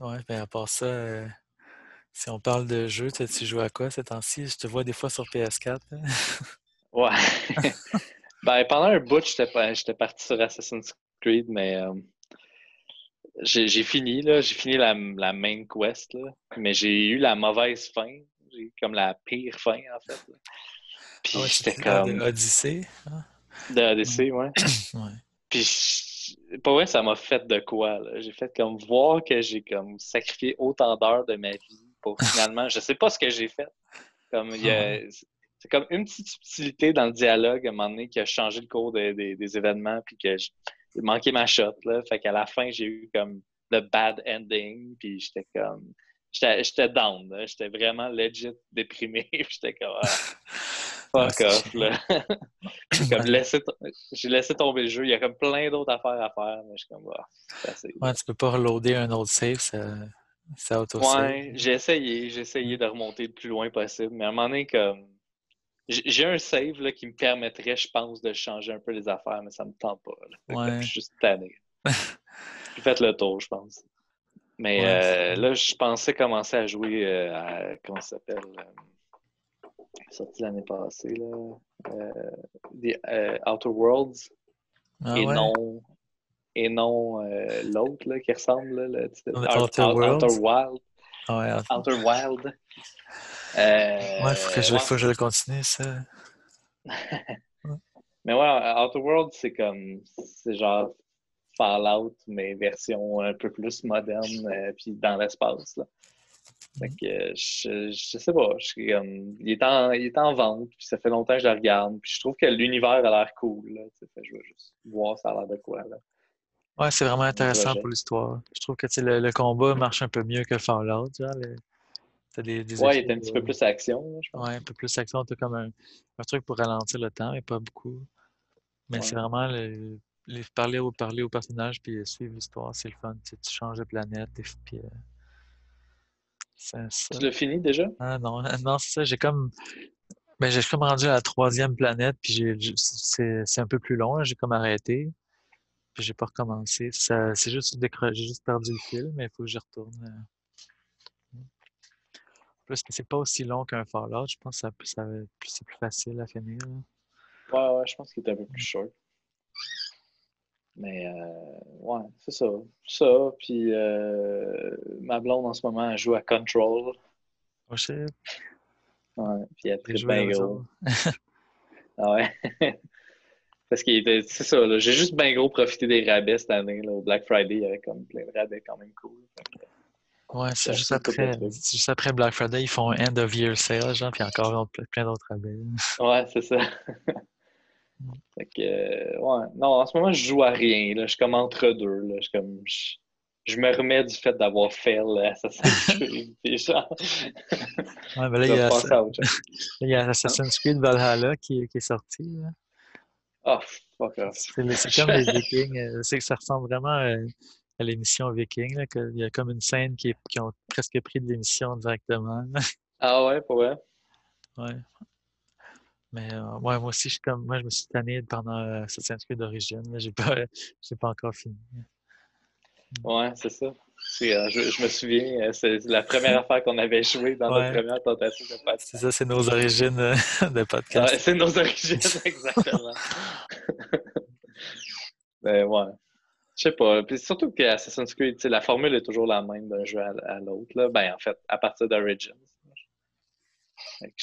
Ouais, ben à part ça, euh, si on parle de jeux, tu tu joues à quoi ces temps-ci? Je te vois des fois sur PS4. là. Ouais. ben, pendant un bout, j'étais parti sur Assassin's Creed, mais euh, j'ai fini, là. J'ai fini la, la main quest, là. Mais j'ai eu la mauvaise fin. J'ai eu comme la pire fin, en fait. là. Puis Ah ouais, j'étais de comme... Odyssey. hein? De ADC, ouais. Ouais. Puis, pas vrai, ça m'a fait de quoi. J'ai fait comme voir que j'ai comme sacrifié autant d'heures de ma vie pour finalement, je sais pas ce que j'ai fait. Comme, il y a- c'est comme une petite subtilité dans le dialogue à un moment donné qui a changé le cours des- des- des événements, puis que j'ai manqué ma shot, là. Fait qu'à la fin, j'ai eu comme le bad ending, puis j'étais comme, j'étais j'étais down. J'étais vraiment legit déprimé, j'étais comme, Ah, fuck c'est off, là. J'ai comme laissé, j'ai laissé tomber le jeu. Il y a comme plein d'autres affaires à faire, mais je suis comme, ah, c'est assez. Ouais, tu peux pas reloader un autre save, ça, ça auto-save. Ouais, j'ai essayé, j'ai essayé de remonter le plus loin possible, mais à un moment donné, comme, j'ai un save là, qui me permettrait, je pense, de changer un peu les affaires, mais ça me tente pas. là. Ouais. Je suis juste tanné. J'ai fait le tour, je pense. Mais Ouais, euh, là, je pensais commencer à jouer euh, à, comment ça s'appelle, euh, sorti l'année passée, là, euh, The euh, Outer Worlds, Ah et ouais? non, et non euh, l'autre là, qui ressemble, là, le Outer Out- Out- Worlds? Outer Wild. Ah ouais, Outer Wild. Euh, ouais, faut que je, ouais. faut que je le continue, ça. Mais ouais, Outer World, c'est comme, c'est genre Fallout, mais version un peu plus moderne, euh, puis dans l'espace, là. Fait que, euh, je, je sais pas, je suis comme, il est, en, il est en vente, puis ça fait longtemps que je le regarde, puis je trouve que l'univers a l'air cool, là, fait que je veux juste voir ça a l'air de quoi, là. Ouais, c'est vraiment intéressant pour l'histoire. Je trouve que le, le combat marche un peu mieux que Fallout. Genre, le- t'as des, des Ouais, il est un petit peu plus action, je pense. Ouais, un peu plus action. T'as comme un, un truc pour ralentir le temps, mais pas beaucoup. Mais c'est vraiment le- les, parler, au, parler aux personnages puis suivre l'histoire, c'est le fun. Tu, changes de planète et puis euh, ça. Tu l'as fini déjà? Ah non, non, c'est ça. J'ai comme. Ben, j'ai comme rendu à la troisième planète, puis c'est, un peu plus long, là, j'ai comme arrêté, puis j'ai pas recommencé. C'est juste j'ai juste perdu le fil, mais il faut que j'y retourne. euh. Plus c'est pas aussi long qu'un Fallout, je pense que ça, ça, c'est plus facile à finir. là. Ouais, ouais, je pense qu'il est un peu plus short. Mais, euh, ouais, c'est ça. Ça, puis euh, ma blonde en ce moment, elle joue à Control. Oh shit, Ouais, puis elle tripe bien gros. Ah ouais. Parce qu'il était, c'est ça, là, j'ai juste bien gros profité des rabais cette année. Là, au Black Friday, il y avait comme plein de rabais quand même cool. Ouais, c'est juste après, juste après Black Friday, ils font un end of year sale, genre, puis encore plein d'autres rabais. Ouais, c'est ça. fait que, euh, ouais. Non, en ce moment, je joue à rien. Là. Je suis comme entre deux. Là. Je, comme, je, je me remets du fait d'avoir fait Assassin's Creed. puis genre, Ouais, ben là, il y a, il y Assassin's Creed Valhalla qui, qui est sorti. là. Ah, fuck off. C'est comme les Vikings. euh, C'est que ça ressemble vraiment euh, à l'émission Viking. Là, que il y a comme une scène qui, est- qui ont presque pris de l'émission directement. Ah ouais, pour vrai? ouais. Mais euh, ouais, moi aussi, je suis comme moi, je me suis tanné pendant euh, Assassin's Creed d'origine. J'ai pas, j'ai pas encore fini. Ouais, c'est ça. Euh, je, je me souviens, euh, c'est la première affaire qu'on avait joué dans Ouais. notre première tentative de podcast. C'est ça, c'est nos origines euh, de podcast. Ouais, c'est nos origines, exactement. Ben ouais. Je sais pas. Puis surtout que Assassin's Creed, la formule est toujours la même d'un jeu à, à l'autre. Ben en fait, à partir d'Origins. Fait que je suis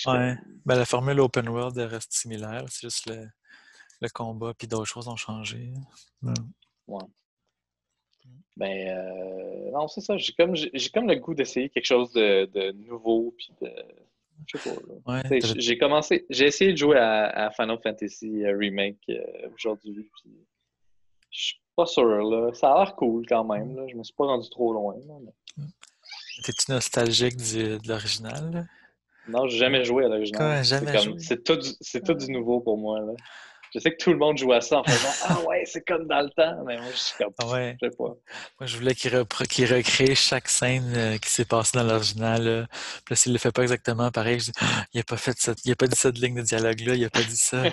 Ouais. Ben, la formule open world elle reste similaire. C'est juste le, le combat puis d'autres choses ont changé. Ouais. Ben euh, non, c'est ça. J'ai comme j'ai j'ai comme le goût d'essayer quelque chose de, de nouveau puis de. Je sais pas. Ouais, J'ai commencé, j'ai essayé de jouer à, à Final Fantasy euh, Remake euh, aujourd'hui. Puis je suis pas sûr là. Ça a l'air cool quand même. Là. Je me suis pas rendu trop loin. là, mais- T'es-tu nostalgique du- de l'original? Là? Non, j'ai jamais joué à l'original. C'est tout, du- c'est tout du nouveau pour moi. Là. Je sais que tout le monde joue à ça en faisant Ah ouais, c'est comme dans le temps. Mais moi, je suis comme. Ah ouais. Je sais pas. Moi, je voulais qu'il recrée chaque scène euh, qui s'est passée dans l'original. là. Puis là, s'il le fait pas exactement pareil, je dis Ah, il a pas fait cette, il a pas dit cette ligne de dialogue-là, il a pas dit ça.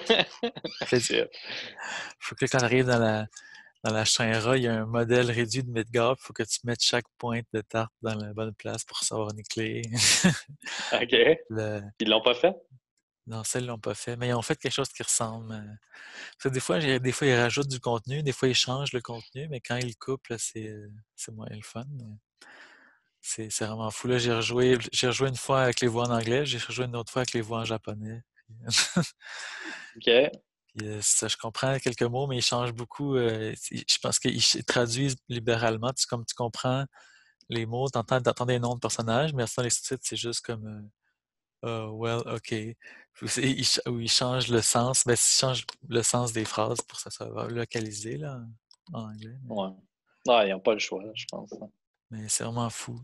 C'est- faut que quand on arrive dans la, dans la chaîne il y a un modèle réduit de Midgard. Il faut que tu mettes chaque pointe de tarte dans la bonne place pour savoir une clé. OK. Ils l'ont pas fait? Non, ça, ils l'ont pas fait. Mais ils ont fait quelque chose qui ressemble. Euh, parce que des fois, des fois, ils rajoutent du contenu, des fois, ils changent le contenu, mais quand ils le coupent, c'est moins le fun. C'est vraiment fou. Là, j'ai rejoué, j'ai rejoué une fois avec les voix en anglais, j'ai rejoué une autre fois avec les voix en japonais. OK. Ça, je comprends quelques mots, mais ils changent beaucoup. Euh, je pense qu'ils traduisent libéralement. Tu, comme tu comprends les mots, tu entends, des noms de personnages, mais sans les sous-titres, c'est juste comme euh, oh, well, OK. Ou ils changent le sens. Ben, ils changent le sens des phrases pour que ça soit localisé là, en anglais. Ouais. Non, ils n'ont pas le choix, je pense. Hein. Mais c'est vraiment fou.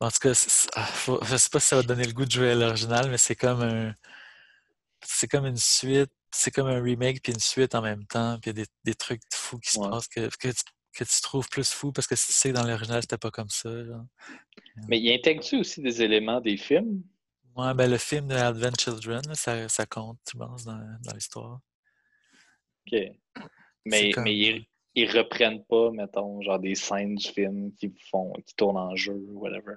En tout cas, ah, je sais pas si ça va donner le goût de jouer à l'original, mais c'est comme un. C'est comme une suite c'est comme un remake puis une suite en même temps, puis il y a des, trucs fous qui se passent que, que, tu, trouves plus fou parce que tu sais dans l'original c'était pas comme ça. Mais il intègre-tu aussi des éléments des films? Ouais, ben le film de Advent Children, ça, ça compte, je pense, dans, dans l'histoire. OK. Mais, mais ils, ils, reprennent pas, mettons, genre des scènes du film qui font qui tournent en jeu ou whatever?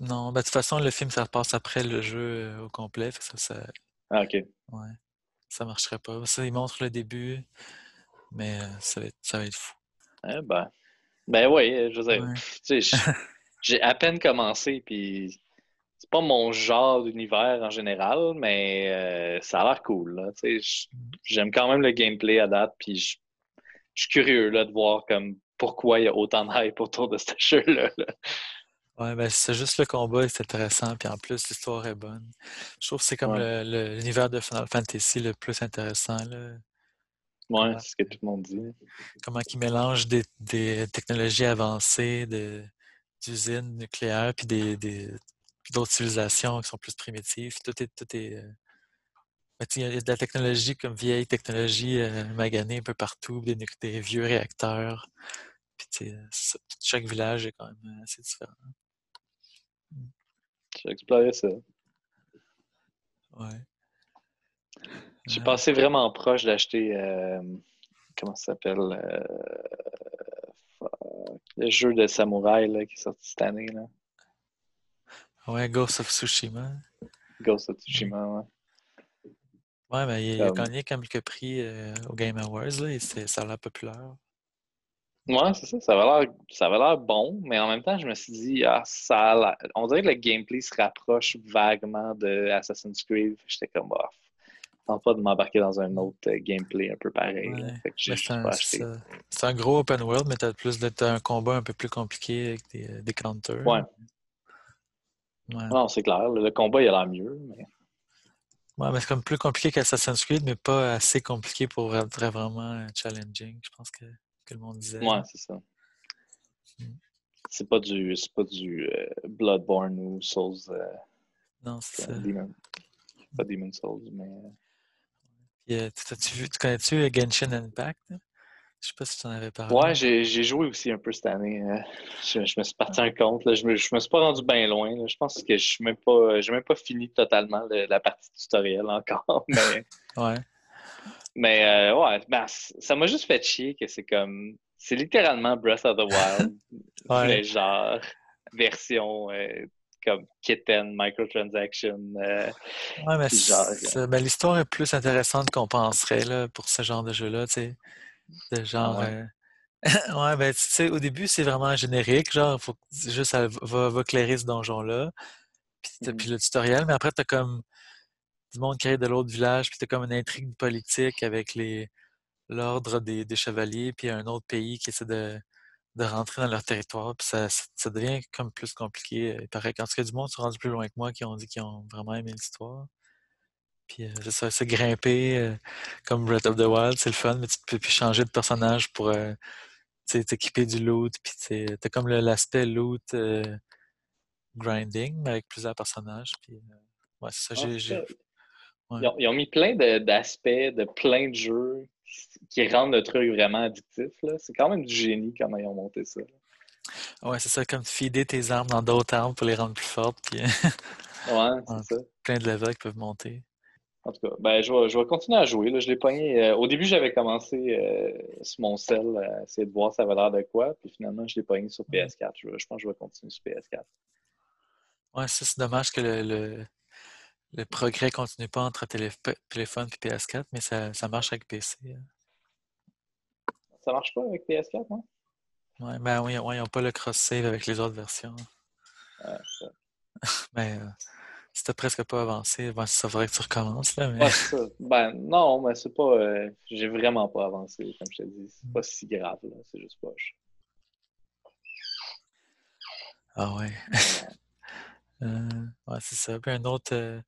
Non, ben de toute façon, le film, ça passe après le jeu euh, au complet. Ça, ça... Ah, OK. Ouais ça marcherait pas. Ça, il montre le début, mais euh, ça va être, ça va être fou. Eh ben, ben oui, je veux dire, j'ai à peine commencé, puis c'est pas mon genre d'univers en général, mais euh, ça a l'air cool. J'aime quand même le gameplay à date, puis je suis curieux là, de voir comme pourquoi il y a autant de hype autour de ce jeu-là. là Ouais, ben c'est juste le combat est intéressant, puis en plus l'histoire est bonne. Je trouve que c'est comme l'univers de Final Fantasy le plus intéressant. Là. Ouais, c'est ce que tout le monde dit. Comment ils mélangent des, des technologies avancées d'usines nucléaires puis des, d'autres civilisations qui sont plus primitives. Tout est. Tout est euh, ben, il y a de la technologie comme vieille technologie euh, maganée un peu partout, des, des vieux réacteurs. Puis, chaque village est quand même assez différent. J'ai exploré ça. Ouais. J'ai passé vraiment proche d'acheter. Euh, comment ça s'appelle euh, Le jeu de samouraï là, qui est sorti cette année. Là. Ouais, Ghost of Tsushima. Ghost of Tsushima, ouais. Ouais, mais il, a gagné quelques prix euh, au Game Awards, là, et ça a l'air populaire. Ouais, c'est ça. Ça avait l'air bon, mais en même temps, je me suis dit, ah, ça on dirait que le gameplay se rapproche vaguement de Assassin's Creed. J'étais comme, bof. Tente pas de m'embarquer dans un autre euh, gameplay un peu pareil. c'est un, gros open world, mais t'as plus d'être un combat un peu plus compliqué avec des, euh, des counters. Ouais. Non, c'est clair. Le, combat, il a l'air mieux. Mais... Ouais, mais c'est comme plus compliqué qu'Assassin's Creed, mais pas assez compliqué pour être vraiment challenging. Je pense que que le monde disait. Ouais, c'est ça. Mm. C'est pas du, c'est pas du euh, Bloodborne ou Souls. Euh, non, c'est pas Demon Souls, mais. Euh, tu, vu, tu connais-tu Genshin Impact? Je sais pas si tu en avais parlé. Ouais, j'ai joué aussi un peu cette année. Je, me suis parti un compte. Là. Je, me, je me suis pas rendu bien loin. Je pense que je n'ai même, pas, même pas fini totalement la partie tutoriel encore. Mais... ouais. Mais euh, ouais, ben, ça m'a juste fait chier que c'est comme. C'est littéralement Breath of the Wild, ouais. genre version euh, comme kitten, microtransaction. Euh, ouais, mais ben, l'histoire est plus intéressante qu'on penserait là, pour ce genre de jeu-là, tu sais. De genre. ouais. ouais, ben, tu sais, au début, c'est vraiment générique, genre, faut juste, va, va éclairer ce donjon-là. Puis, puis, le tutoriel, mais après, t'as comme du monde qui arrive de l'autre village, puis t'as comme une intrigue politique avec les l'ordre des, chevaliers, puis un autre pays qui essaie de, de rentrer dans leur territoire, puis ça, ça, devient comme plus compliqué. Il paraît qu'en tout cas, du monde sont rendu plus loin que moi qui ont dit qu'ils ont vraiment aimé l'histoire. Puis euh, c'est ça, c'est grimper euh, comme Breath of the Wild, c'est le fun, mais tu peux plus changer de personnage pour euh, t'équiper du loot, puis t'as comme l'aspect loot grinding, mais avec plusieurs personnages. Puis, ouais, c'est ça, ah, ils, ont, mis plein d'aspects de, plein de jeux qui rendent le truc vraiment addictif. C'est quand même du génie comment ils ont monté ça. Ouais, c'est ça, comme fider tes armes dans d'autres armes pour les rendre plus fortes. ouais, c'est ça. Plein de levels qui peuvent monter. En tout cas, ben, je, vais, je vais continuer à jouer. Là. Je l'ai pogné. euh, au début, j'avais commencé euh, sur mon cell à essayer de voir ça avait l'air de quoi. Puis finalement, je l'ai pogné sur PS4. Je, je pense que je vais continuer sur PS4. Ouais, ça, c'est dommage que le, le, le progrès continue pas entre télé- téléphone et PS4, mais ça, ça marche avec PC. hein. Ça marche pas avec PS4, hein? Ouais, ben oui, ouais, ils n'ont pas le cross-save avec les autres versions. Ouais, ça. Mais euh, si t'as presque pas avancé, ben, ça faudrait que tu recommences, là, mais Ouais, c'est ça. Ben non, mais c'est pas. euh, J'ai vraiment pas avancé, comme je te dis. C'est pas si grave, là. C'est juste poche. Ah ouais. Euh, ouais, c'est ça. Puis un autre, euh,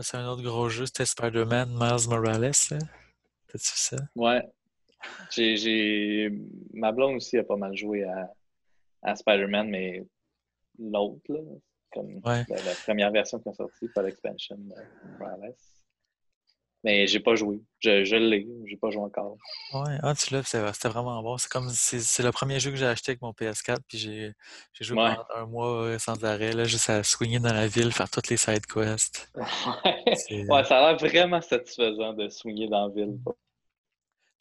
c'est un autre gros jeu, c'était Spider-Man Miles Morales. là. T'as-tu vu ça? Ouais. J'ai, j'ai... Ma blonde aussi a pas mal joué à, à Spider-Man, mais l'autre, là, comme Ouais. la, la première version qui est sortie, pas l'expansion de Morales. Mais j'ai pas joué. Je, je l'ai, j'ai pas joué encore. Ouais, ah, tu l'as, c'était vraiment bon. C'est comme, c'est c'est le premier jeu que j'ai acheté avec mon PS4, puis j'ai joué Ouais. pendant un mois euh, sans arrêt, là, juste à swinger dans la ville, faire toutes les side quests. Ouais, ça a l'air vraiment satisfaisant de swinguer dans la ville.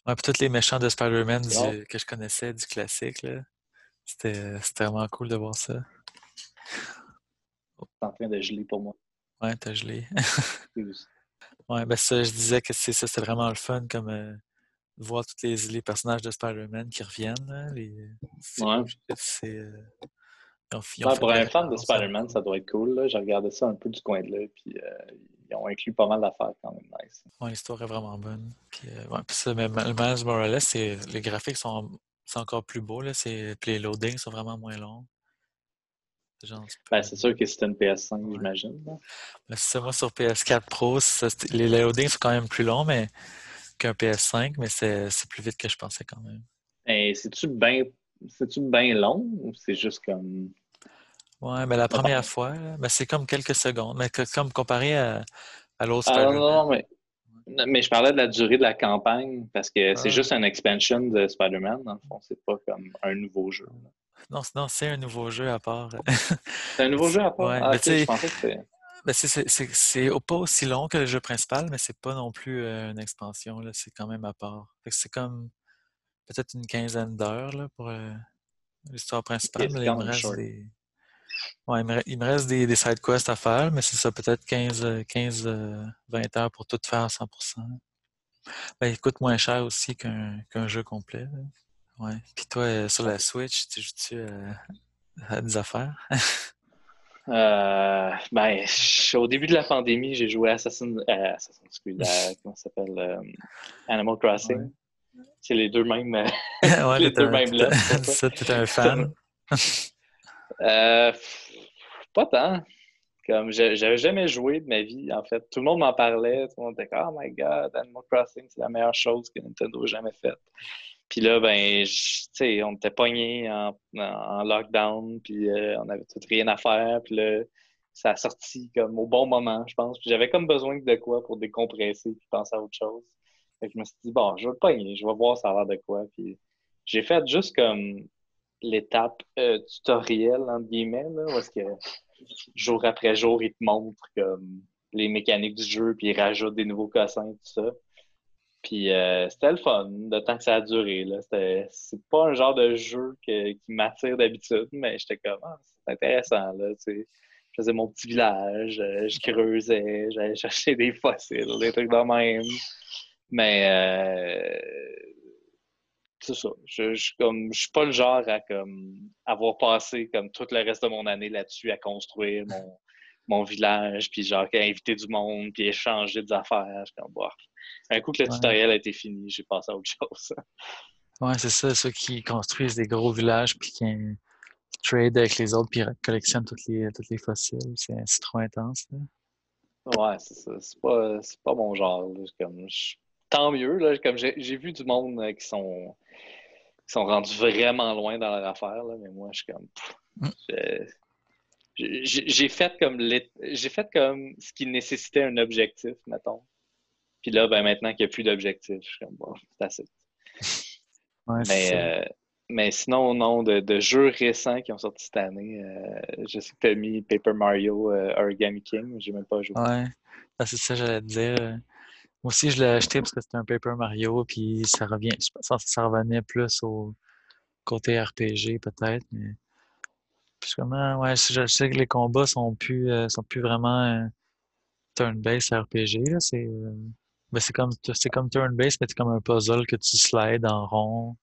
Ouais, puis tous les méchants de Spider-Man que je connaissais du classique. C'était vraiment cool de voir ça. C'est en train de geler pour moi. Ouais, t'as gelé. Ouais, ben ça, je disais que c'est ça, c'était vraiment le fun, comme euh, de voir tous les, les personnages de Spider-Man qui reviennent, là, les, c'est- Ouais. c'est, euh, ils ont, ils ont Ouais, fait pour un fan de à- Spider-Man, ça doit être cool. là. J'ai regardé ça un peu du coin de l'œil, puis euh, ils ont inclus pas mal d'affaires quand même nice. Ouais, l'histoire est vraiment bonne. Puis, euh, ouais, puis ça, mais Miles Morales, c'est, les graphiques sont, sont encore plus beaux, là, c'est, puis les loadings sont vraiment moins longs. Genre, Ben, c'est sûr que c'est une PS5, Ouais. j'imagine. Ben, c'est ça, moi sur PS4 Pro, les loadings sont quand même plus longs mais, qu'un PS5, mais c'est, plus vite que je pensais quand même. Et c'est-tu bien bien long ou c'est juste comme. Ouais, mais la Pas première fois, ben, c'est comme quelques secondes, mais que- comme comparé à, à l'autre Ah non, non, non, mais. non, Mais je parlais de la durée de la campagne parce que c'est Ah. juste une expansion de Spider-Man, dans le fond. C'est pas comme un nouveau jeu. là. Non, c'est- non, c'est un nouveau jeu à part. C'est un nouveau jeu à part? Ouais, ah, mais ok, tu sais- je pensais que c'était. Ben, c'est c'est pas aussi long que le jeu principal, mais c'est pas non plus euh, une expansion, c'est quand même à part. C'est comme peut-être une quinzaine d'heures pour euh, l'histoire principale, mais il me reste des. Ouais, il me, re- il me reste des, des side quests à faire, mais c'est ça, peut-être 15, euh, 15 20 heures pour tout faire à 100%. Ben, il coûte moins cher aussi qu'un jeu complet. là. Ouais. Puis toi, euh, sur la Switch, tu joues-tu euh, à des affaires? Euh, ben, au début de la pandémie, j'ai joué à Assassin, Assassin's Creed, à- comment ça s'appelle, Animal Crossing. Ouais. C'est les deux mêmes. ouais, Les deux un- mêmes là, ça. t'es un fan. Pas tant. Comme j'avais jamais joué de ma vie, en fait. Tout le monde m'en parlait. Tout le monde était comme Oh my god, Animal Crossing, c'est la meilleure chose que Nintendo ait jamais faite. Puis là, ben, je- on était pognés en, en lockdown, puis euh, on avait tout rien à faire. Puis là, ça a sorti comme au bon moment, je pense. Puis j'avais comme besoin de quoi pour décompresser puis penser à autre chose. Fait que je me suis dit, bon, je vais le pogner, je vais voir ça a l'air de quoi. Puis j'ai fait juste comme l'étape euh, tutoriel, entre guillemets, là, où est-ce que jour après jour, il te montre comme les mécaniques du jeu, puis il rajoute des nouveaux cossins, tout ça. Puis euh, c'était le fun, le temps que ça a duré. C'est pas un genre de jeu que- qui m'attire d'habitude, mais j'étais comme, ah, c'est intéressant. Là, tu sais. Je faisais mon petit village, euh, je creusais, j'allais chercher des fossiles, des trucs de même. Mais euh, c'est ça. Je, je, comme, je suis pas le genre à comme, avoir passé comme tout le reste de mon année là-dessus à construire mon, mon village, puis genre à inviter du monde, puis échanger des affaires. Je comme. Un coup que le Ouais. tutoriel a été fini, j'ai passé à autre chose. Ouais, c'est ça, ceux qui construisent des gros villages puis qui, trade avec les autres puis collectionnent toutes les, toutes les fossiles. C'est trop intense. Là. Ouais, c'est ça. C'est pas, mon genre. Comme, je- Tant mieux, là. Comme j'ai vu du monde euh, qui sont qui sont rendus vraiment loin dans leur affaire, là, mais moi, je suis comme. Mm. J'ai fait comme j'ai fait comme ce qui nécessitait un objectif, mettons. Puis là, ben maintenant qu'il n'y a plus d'objectif, je suis comme bon, c'est assez. Ouais, Mais, euh, mais sinon, non, de, de jeux récents qui ont sorti cette année, euh, je sais que tu as mis Paper Mario euh, Origami King, j'ai même pas joué. Ouais. Ah, c'est ça, j'allais te dire. Moi aussi, je l'ai acheté parce que c'était un Paper Mario, puis ça revient. Je pense que ça revenait plus au côté RPG, peut-être, mais. Puis comment, ouais, je sais que les combats sont plus, euh, sont plus vraiment euh, turn-based RPG, là. C'est. Euh, ben, c'est comme, c'est comme turn-based, mais c'est comme un puzzle que tu slides en rond.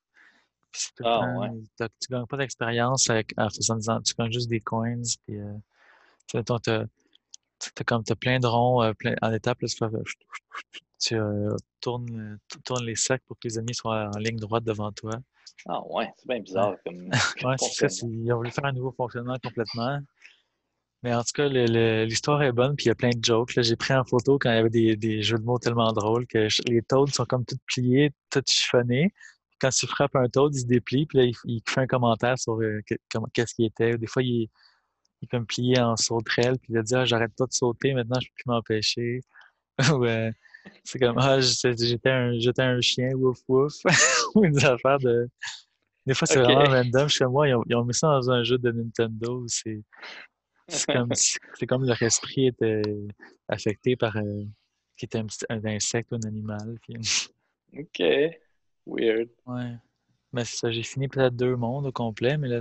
Puis c'est Ah, ouais. tu gagnes pas d'expérience avec- en faisant des, tu gagnes juste des coins, puis euh, tu t'as comme, t'as plein de ronds, euh, plein, en étape, là, tu, euh, tournes, tournes les sacs pour que les ennemis soient en ligne droite devant toi. Ah ouais, c'est bien bizarre comme, Ouais, c'est ça, ils ont voulu faire un nouveau fonctionnement complètement. Mais en tout cas, l'histoire est bonne, puis il y a plein de jokes. là. J'ai pris en photo quand il y avait des, des jeux de mots tellement drôles que je- les toads sont comme toutes pliées, toutes chiffonnées. Quand tu frappes un toad, il se déplie, puis là, il, il fait un commentaire sur euh, qu'est-ce qu'il était. Des fois, il il est comme plié en sauterelle, puis il a dit ah, j'arrête pas de sauter, maintenant je peux plus m'empêcher. Ou euh, c'est comme ah, j'étais un, j'étais un chien, wouf wouf. Ou une affaire de. Des fois, c'est Ok. vraiment random. Chez moi, ils ont, ils ont mis ça dans un jeu de Nintendo. C'est c'est comme, si- c'est comme leur esprit était affecté par euh, qui était un, insecte ou un animal. puis- Ok. Weird. ouais. Mais c'est ça, j'ai fini peut-être deux mondes au complet, mais là,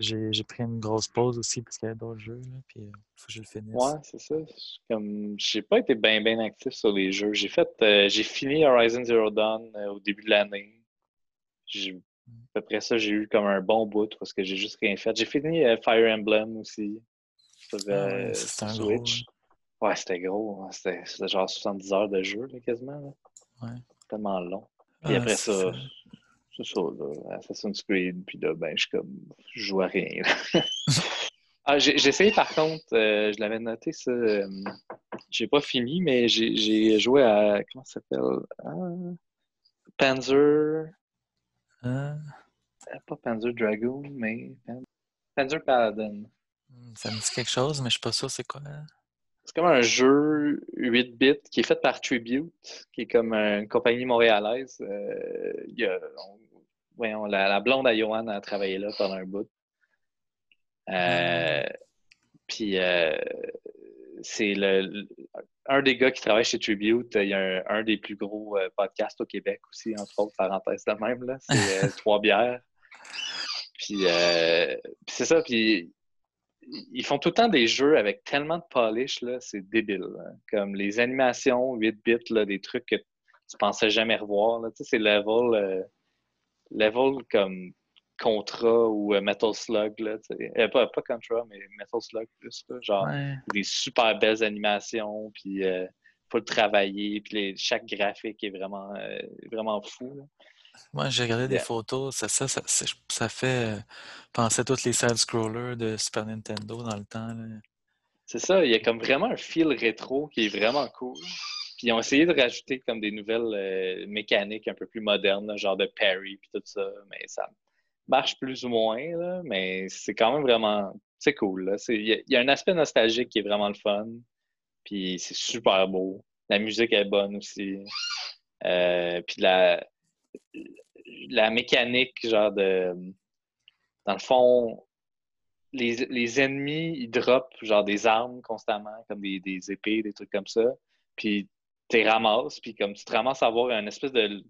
j'ai j'ai pris une grosse pause aussi parce qu'il y avait d'autres jeux. Là, puis euh, faut que je le finisse. Ouais, c'est ça. C'est Comme, j'ai pas été bien bien actif sur les jeux. J'ai fait, euh, j'ai fini Horizon Zero Dawn euh, au début de l'année. J'ai- À peu près ça, j'ai eu comme un bon bout parce que j'ai juste rien fait. J'ai fini Fire Emblem aussi sur, Ah ouais, euh, sur gros, Switch. Ouais, c'était gros. hein. C'était genre 70 heures de jeu, là, quasiment. là. Ouais. Tellement long. Puis Ah, après ça, ça. c'est ça, là, Assassin's Creed, puis là, ben, je suis comme, je joue à rien. ah, j'ai essayé par contre, euh, je l'avais noté ça, euh, j'ai pas fini, mais j'ai joué à, comment ça s'appelle? Ah, Panzer, euh, pas Panzer Dragoon, mais Pan- Panzer Paladin. Hmm, ça me dit quelque chose, mais je suis pas sûr c'est quoi. C'est comme un jeu 8 bits qui est fait par Tribute, qui est comme une compagnie montréalaise. Euh, y a, on- voyons, la, la blonde à Johan a travaillé là pendant un bout. Euh, Puis euh, c'est le, un des gars qui travaille chez Tribute. Il y a un, un des plus gros podcasts au Québec aussi, entre autres, parenthèse de même. là. C'est Trois Bières. Puis, puis c'est ça. Puis ils font tout le temps des jeux avec tellement de polish, c'est débile. là. Comme les animations 8 bits, là, des trucs que tu pensais jamais revoir. Là. Tu sais, c'est level, euh, level comme Contra ou euh, Metal Slug. Là, tu sais. Euh, pas, pas Contra, mais Metal Slug plus. genre Ouais. des super belles animations, puis faut le travailler, puis les- chaque graphique est vraiment, euh, vraiment fou. là. Moi, j'ai regardé des photos, ça, ça, ça, ça fait euh, penser à tous les side-scrollers de Super Nintendo dans le temps. C'est ça, il y a comme vraiment un feel rétro qui est vraiment cool. Puis ils ont essayé de rajouter comme des nouvelles euh, mécaniques un peu plus modernes, là, genre de parry puis tout ça, mais ça marche plus ou moins, là, mais c'est quand même vraiment, c'est cool. y, il y a un aspect nostalgique qui est vraiment le fun, puis c'est super beau. La musique est bonne aussi. Euh, puis la, la mécanique, genre de... Dans le fond, les, les ennemis, ils droppent genre des armes constamment, comme des, des épées, des trucs comme ça. Puis tu ramasses, puis comme tu te ramasses à avoir un espèce de-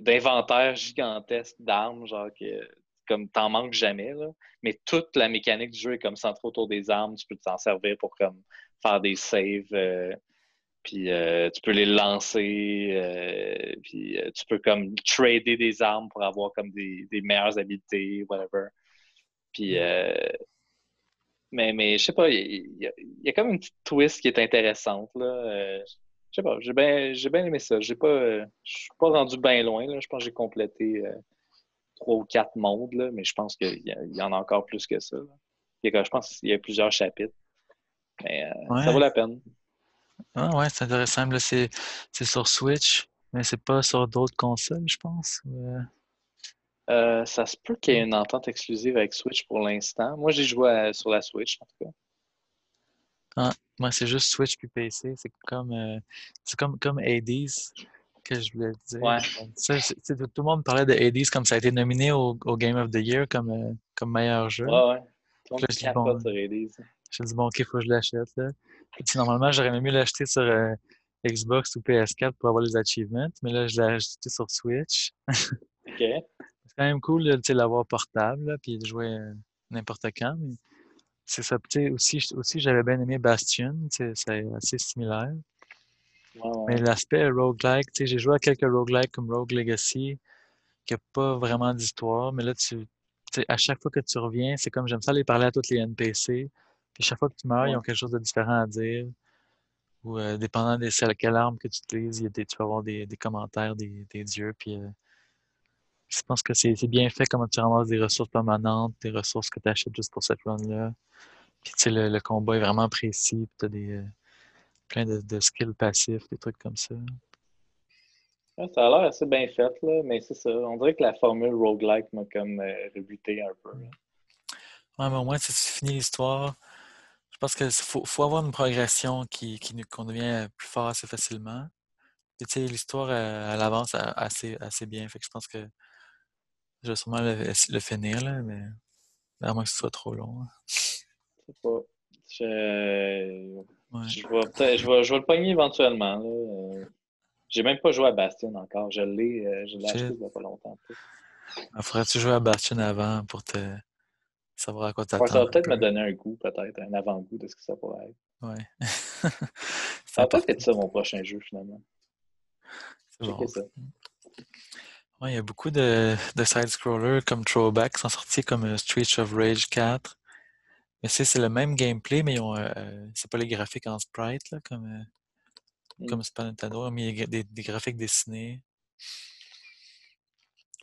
d'inventaire gigantesque d'armes, genre que comme t'en manques jamais, là. Mais toute la mécanique du jeu est comme centrée autour des armes. Tu peux t'en servir pour comme faire des saves. euh, puis euh, tu peux les lancer, euh, puis euh, tu peux comme trader des armes pour avoir comme des, des meilleures habiletés, whatever. Puis, euh, mais, mais je sais pas, il y, a- il y a comme une petite twist qui est intéressante, là. Je sais pas, j'ai bien j'ai bien aimé ça. J'ai pas, je suis pas rendu bien loin, là. Je pense que j'ai complété trois ou quatre mondes, là, mais je pense qu'il y, en a encore plus que ça. là. Il y a- je pense qu'il y a plusieurs chapitres. Mais euh, ça vaut la peine. Ah ouais, c'est intéressant. Là, c'est c'est sur Switch, mais c'est pas sur d'autres consoles, je pense. euh, Euh, ça se peut qu'il y ait une entente exclusive avec Switch pour l'instant. Moi, j'ai joué à- sur la Switch, en tout cas. Moi, c'est juste Switch puis PC. C'est comme, euh, c'est comme, comme Hades que je voulais dire. Ouais. Ça, tout le monde parlait de Hades comme ça a été nominé au, au Game of the Year comme, euh, comme meilleur jeu. Ouais, ouais. Tout le monde Là. J'ai dit, bon, ok, faut que je l'achète. Là. Normalement, j'aurais même mieux l'acheter sur euh, Xbox ou PS4 pour avoir les achievements, mais là, je l'ai acheté sur Switch. OK. C'est quand même cool de l'avoir portable, puis de jouer euh, n'importe quand. Mais c'est ça. Aussi, aussi j'avais bien aimé Bastion, c'est assez similaire. Mais l'aspect roguelike, j'ai joué à quelques roguelikes comme Rogue Legacy, qui n'a pas vraiment d'histoire, mais là, tu, à chaque fois que tu reviens, c'est comme j'aime ça aller parler à tous les NPC. Puis chaque fois que tu meurs, ils ont quelque chose de différent à dire. Ou euh, dépendant de quelle arme que tu utilises, tu vas avoir des, commentaires des, dieux. Puis euh, je pense que c'est bien fait comment tu ramasses des ressources permanentes, des ressources que tu achètes juste pour cette run-là. Puis tu sais, le, combat est vraiment précis. Puis tu as des, euh, plein de, skills passifs, des trucs comme ça. ça a l'air assez bien fait, là, mais c'est ça. On dirait que la formule roguelike m'a comme rebuté un peu. Ouais, mais au moins, si tu finis l'histoire, pense qu'il faut, faut, avoir une progression qui, qui qu'on devient plus fort assez facilement. tu sais, l'histoire, elle, avance assez, assez bien. Fait que je pense que je vais sûrement le, finir, là, mais à moins que ce soit trop long. Hein. Je sais pas. Je, je, vais, je, vais, je vais le pogner éventuellement. Là. Euh, j'ai même pas joué à Bastion encore. Je l'ai, euh, je l'ai acheté il n'y a pas longtemps. Ah, faudrait-tu jouer à Bastion avant pour te savoir à quoi t'attendre? ça va peut-être me donner un goût, peut-être, un avant-goût de ce que ça pourrait être. Ouais. ça va peut-être être ça mon prochain jeu finalement. C'est bon. ça. Ouais, il y a beaucoup de, de side-scrollers comme Throwback qui sont sortis comme euh, Streets of Rage 4. Mais c'est le même gameplay, mais euh, c'est pas les graphiques en sprite, là, comme, euh, mmh. comme Super Nintendo, mais il y a des, graphiques dessinés.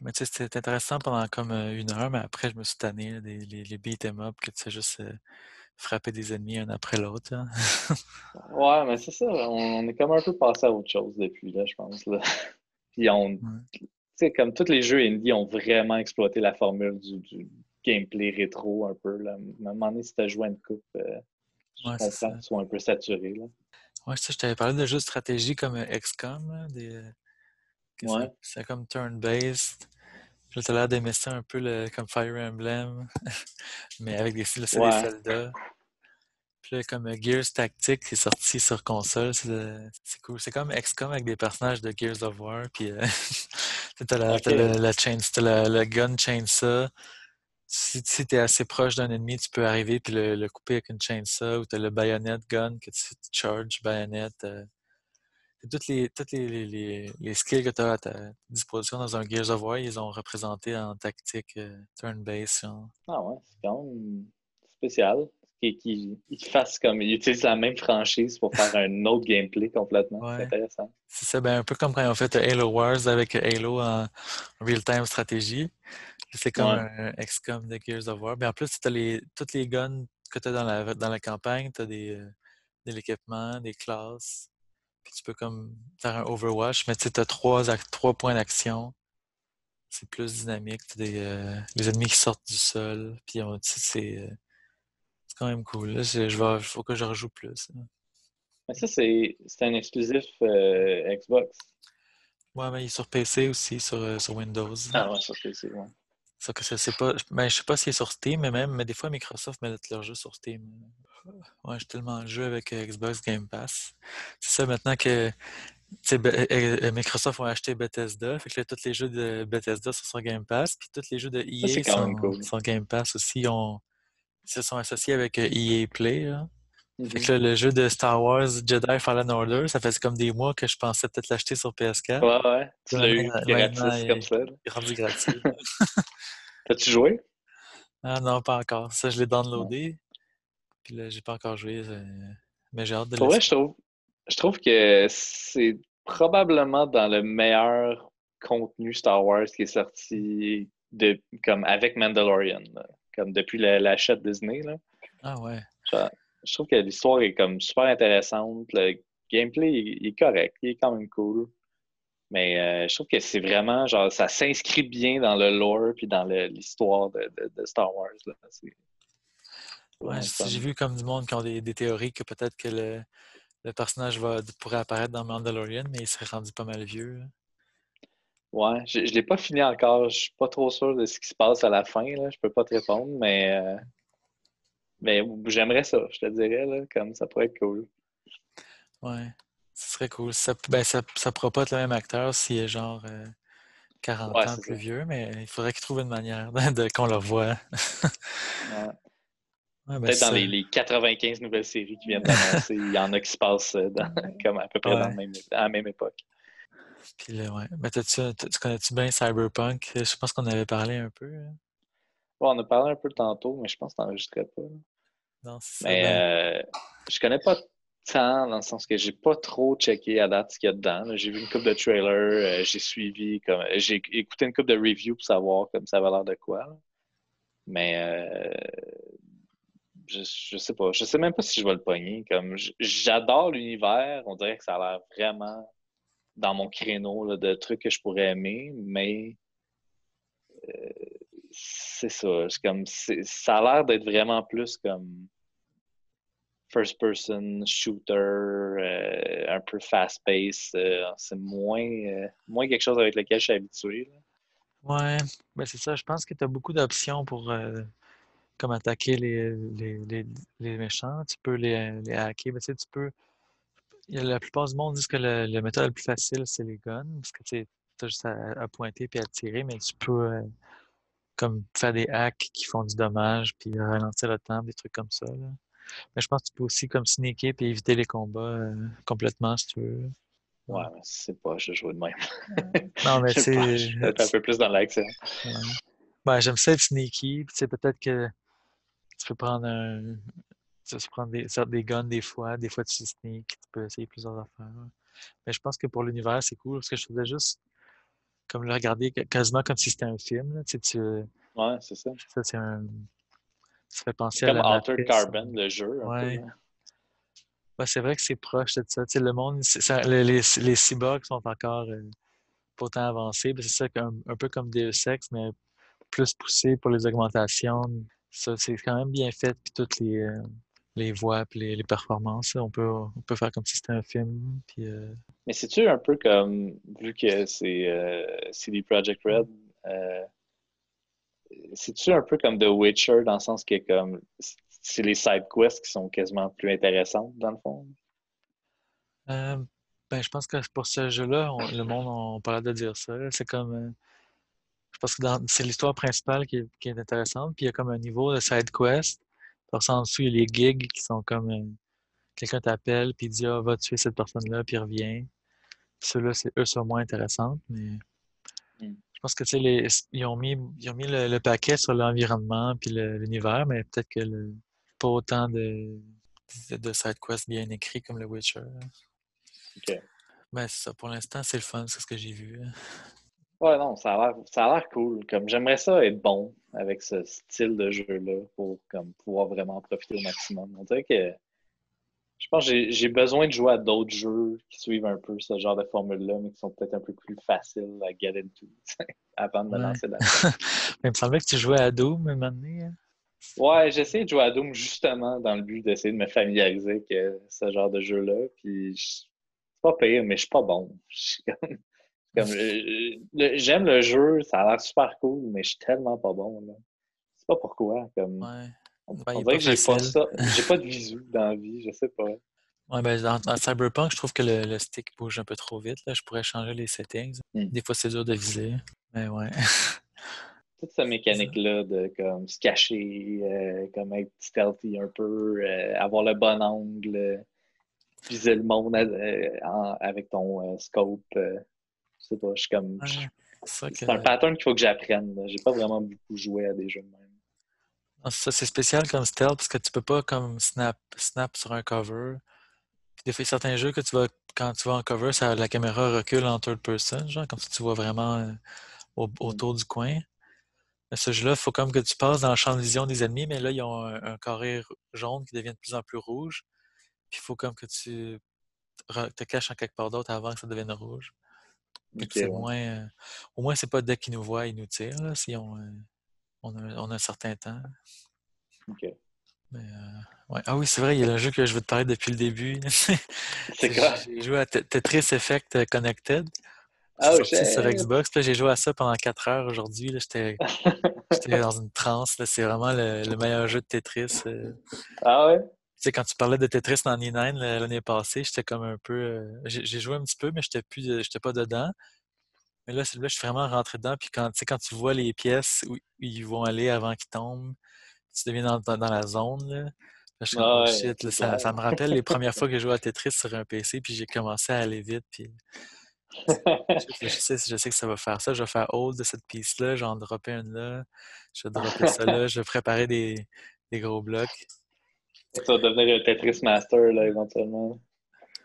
Mais tu sais, c'était intéressant pendant comme une heure, mais après, je me suis tanné, les, les beat em up, que tu sais juste frapper des ennemis un après l'autre. ouais, mais c'est ça, on, est comme un peu passé à autre chose depuis, là, je pense. Là. Puis on, tu sais, comme tous les jeux indie ont vraiment exploité la formule du gameplay rétro un peu. Là. À un moment donné, si tu as joué une coupe, euh, je ouais, comprends que soit un peu saturé. Là. Ouais, ça, je t'avais parlé de jeux de stratégie comme XCOM. des, ouais. C'est comme turn-based. Puis tu as l'air d'aimer ça un peu le, comme Fire Emblem, mais avec des, c'est des soldats. Puis là, comme euh, Gears Tactics qui est sorti sur console, c'est cool. C'est comme XCOM avec des personnages de Gears of War. Puis euh, t'as la, okay. la, la, chain, la, la gun chainsaw si, si tu es assez proche d'un ennemi, tu peux arriver puis le, couper avec une chainsaw ou tu as le bayonet gun que tu, charges, bayonet. Euh, toutes les, toutes les, les, les skills que tu as à ta disposition dans un Gears of War, ils ont représenté en tactique euh, turn-based. Ah ouais, c'est quand même spécial. Qu'ils fassent comme. Ils utilisent la même franchise pour faire un autre gameplay complètement. C'est intéressant. C'est ça, ben, un peu comme quand ils ont fait Halo Wars avec Halo en real-time stratégie. C'est comme un XCOM de Gears of War. Mais en plus, tu as les, toutes les guns que tu as dans la, dans la campagne, tu as des, euh, de l'équipement, des classes. Puis tu peux comme faire un Overwatch, mais tu as trois, trois points d'action. C'est plus dynamique. Tu des euh, les ennemis qui sortent du sol. Puis c'est euh, c'est quand même cool. Il faut que je rejoue plus. Mais ça, c'est un exclusif Xbox. Ouais, mais il est sur PC aussi, sur, sur Windows. Ah ouais, sur PC, ouais. Ça que c'est pas. Ben, je sais pas s'il est sur Steam, mais même, mais des fois Microsoft met leur jeu sur Steam. Ouais, j'ai tellement joué avec euh, Xbox Game Pass. C'est ça maintenant que Microsoft a acheté Bethesda. Fait que là, tous les jeux de Bethesda sont sur Game Pass. Puis tous les jeux de EA sont sur Game Pass aussi. Ils, se sont associés avec EA Play. Là. Fait que là, le jeu de Star Wars Jedi Fallen Order, ça fait comme des mois que je pensais peut-être l'acheter sur PS4. Ouais, ouais. Tu l'as eu gratis comme ça. Est rendu gratuit. T'as-tu joué? Ah non, pas encore. Ça, je l'ai downloadé. Puis là, j'ai pas encore joué. Mais j'ai hâte de le Ouais, je trouve, je trouve que c'est probablement dans le meilleur contenu Star Wars qui est sorti de, comme avec Mandalorian. Comme depuis l'achat de Disney. Là. Ah ouais je trouve que l'histoire est comme super intéressante. Le gameplay il, est correct, il est quand même cool. Mais euh, je trouve que c'est vraiment, genre, ça s'inscrit bien dans le lore puis dans l'histoire de, Star Wars. Ouais, j'ai vu comme du monde qui ont des, théories que peut-être que le, personnage va, pourrait apparaître dans Mandalorian, mais il serait rendu pas mal vieux. Ouais, je, je l'ai pas fini encore. Je suis pas trop sûr de ce qui se passe à la fin. Là. Je peux pas te répondre, mais euh, Mais j'aimerais ça, je te dirais, là, comme ça pourrait être cool. Ouais, ce serait cool. Ça, ben, ça, ça pourra pas être le même acteur s'il est genre 40 ans plus vieux, mais il faudrait qu'il trouve une manière de, qu'on le voit. Ben, Peut-être dans les, 95 nouvelles séries qui viennent d'annoncer, il y en a qui se passent euh, comme à peu près dans même, à la même époque. Puis là, ouais. Mais tu connais-tu bien Cyberpunk? Je pense qu'on avait parlé un peu. Hein? on a parlé un peu tantôt, mais je pense que n'enregistrais pas. Non, c'est Mais ben euh, je connais pas tant, dans le sens que j'ai pas trop checké à date ce qu'il y a dedans. J'ai vu une coupe de trailers, euh, j'ai suivi, comme j'ai écouté une coupe de reviews pour savoir comme ça avait l'air de quoi. Mais euh, je, sais pas. Je sais même pas si je vais le pogner. Comme j'adore l'univers, on dirait que ça a l'air vraiment dans mon créneau de trucs que je pourrais aimer, mais euh, c'est ça. Comme ça a l'air d'être vraiment plus comme first person shooter, euh, un peu fast pace. Euh, c'est moins, moins quelque chose avec lequel je suis habitué. Ouais, ben c'est ça. Je pense que tu as beaucoup d'options pour comme attaquer les, les, méchants. Tu peux les, les hacker. Mais, tu, sais, tu peux. La plupart du monde disent que le, le méthode le plus facile, c'est les guns. Parce que tu as juste à, pointer puis à tirer, mais tu peux euh, comme faire des hacks qui font du dommage puis ralentir le temps, des trucs comme ça. Mais je pense que tu peux aussi comme sneaker puis éviter les combats euh, complètement si tu veux. Ouais, mais c'est pas je joue de même. non, mais c'est. un peu plus dans l'action. Ouais. j'aime ça être sneaky. Tu sais, peut-être que tu peux prendre un. Tu peux prendre des, des guns des fois, des fois tu sneak, tu peux essayer plusieurs affaires. Mais je pense que pour l'univers, c'est cool parce que je faisais juste comme le regarder quasiment comme si c'était un film. Tu sais, tu... Ouais, c'est ça. Ça, c'est un. Ça fait penser à. Comme Altered Carbon, le jeu. Ouais. ouais c'est vrai que c'est proche de ça. Tu sais, le monde, ça, les, les, les, cyborgs sont encore euh, pas autant avancés. C'est ça, un, un, peu comme Deus Ex, mais plus poussé pour les augmentations. Ça, c'est quand même bien fait, puis toutes les, euh, les voix, puis les, performances. on, peut, on peut faire comme si c'était un film. Puis, euh, Mais c'est-tu un peu comme, vu que c'est euh, CD Projekt Red, euh, c'est-tu un peu comme The Witcher, dans le sens que comme c'est les side quests qui sont quasiment plus intéressantes, dans le fond? ben, je pense que pour ce jeu-là, le monde, on parlait de dire ça. C'est comme pense que c'est l'histoire principale qui est, intéressante. Puis il y a comme un niveau de side quest. en dessous, il y a les gigs qui sont comme euh, quelqu'un t'appelle, puis il dit Ah, va tuer cette personne-là, puis il revient. Ceux-là, c'est eux sont moins intéressants. Mais hmm. je pense que tu sais, ils ont mis, ils ont mis le, paquet sur l'environnement puis l'univers, mais peut-être que le, pas autant de, de, side quest bien écrits comme le Witcher. OK. Mais ça, pour l'instant, c'est le fun, c'est ce que j'ai vu. Ouais, non, ça a l'air cool. Comme j'aimerais ça être bon avec ce style de jeu-là pour comme, pouvoir vraiment profiter au maximum. On dirait que je pense que j'ai besoin de jouer à d'autres jeux qui suivent un peu ce genre de formule-là, mais qui sont peut-être un peu plus faciles à get into avant de me lancer là mais il me semblait que tu jouais à Doom maintenant. Hein? Ouais, j'essaie de jouer à Doom justement dans le but d'essayer de me familiariser avec ce genre de jeu-là. Puis c'est pas pire, mais je suis pas bon. Comme, euh, j'aime le jeu, ça a l'air super cool, mais je suis tellement pas bon. Là. C'est pas pourquoi. Comme, ouais. On, dirait que j'ai pas ça. J'ai pas de visu dans la vie, je sais pas. Ouais, ben, dans, Cyberpunk, je trouve que le, stick bouge un peu trop vite. Là. Je pourrais changer les settings. Hmm. Des fois, c'est dur de viser. Mais ouais. Toute cette mécanique-là de comme se cacher, euh, comme être stealthy un peu, euh, avoir le bon angle, viser le monde avec ton scope. Je sais pas, je suis comme. c'est un pattern qu'il faut que j'apprenne. J'ai pas vraiment beaucoup joué à des jeux de même. ça, c'est spécial comme stealth parce que tu peux pas comme snap, snap sur un cover. Des fois, certains jeux que tu vas, quand tu vas en cover, ça, la caméra recule en third person, genre comme si tu vois vraiment euh, mm. autour du coin. Mais ce jeu-là, il faut comme que tu passes dans le champ de vision des ennemis, mais là, ils ont un, carré jaune qui devient de plus en plus rouge. Puis il faut comme que tu te caches en quelque part d'autre avant que ça devienne rouge moins, euh, au moins, c'est pas dès qu'ils nous voient, ils nous tirent, si on, euh, on, a, un certain temps. OK. Euh, ouais. Ah oui, c'est vrai, il y a un jeu que je veux te parler depuis le début. c'est quoi? J'ai joué à Tetris Effect Connected. Oh, sorti sur. Xbox. J'ai joué à ça pendant 4 heures aujourd'hui. J'étais dans une transe. C'est vraiment le, le meilleur jeu de Tetris. euh. Ah ouais? Tu sais, quand tu parlais de Tetris dans E9 l- l'année passée, j'étais comme un peu. euh, j'ai joué un petit peu, mais j'étais plus, euh, j'étais pas dedans. Mais là, celui-là, je suis vraiment rentré dedans. Puis quand, quand tu vois les pièces où, ils vont aller avant qu'ils tombent, tu deviens dans, dans, dans la zone. Là. Je Ah oh shit, là, ça, ça me rappelle les premières fois que j'ai joué à Tetris sur un PC, puis j'ai commencé à aller vite. Puis je, je sais, je sais que ça va faire ça. Je vais faire hold de cette pièce-là, j'en dropper une là, je vais dropper ça là, je vais préparer des, des gros blocs. Tu vas devenir un Tetris Master, là, éventuellement.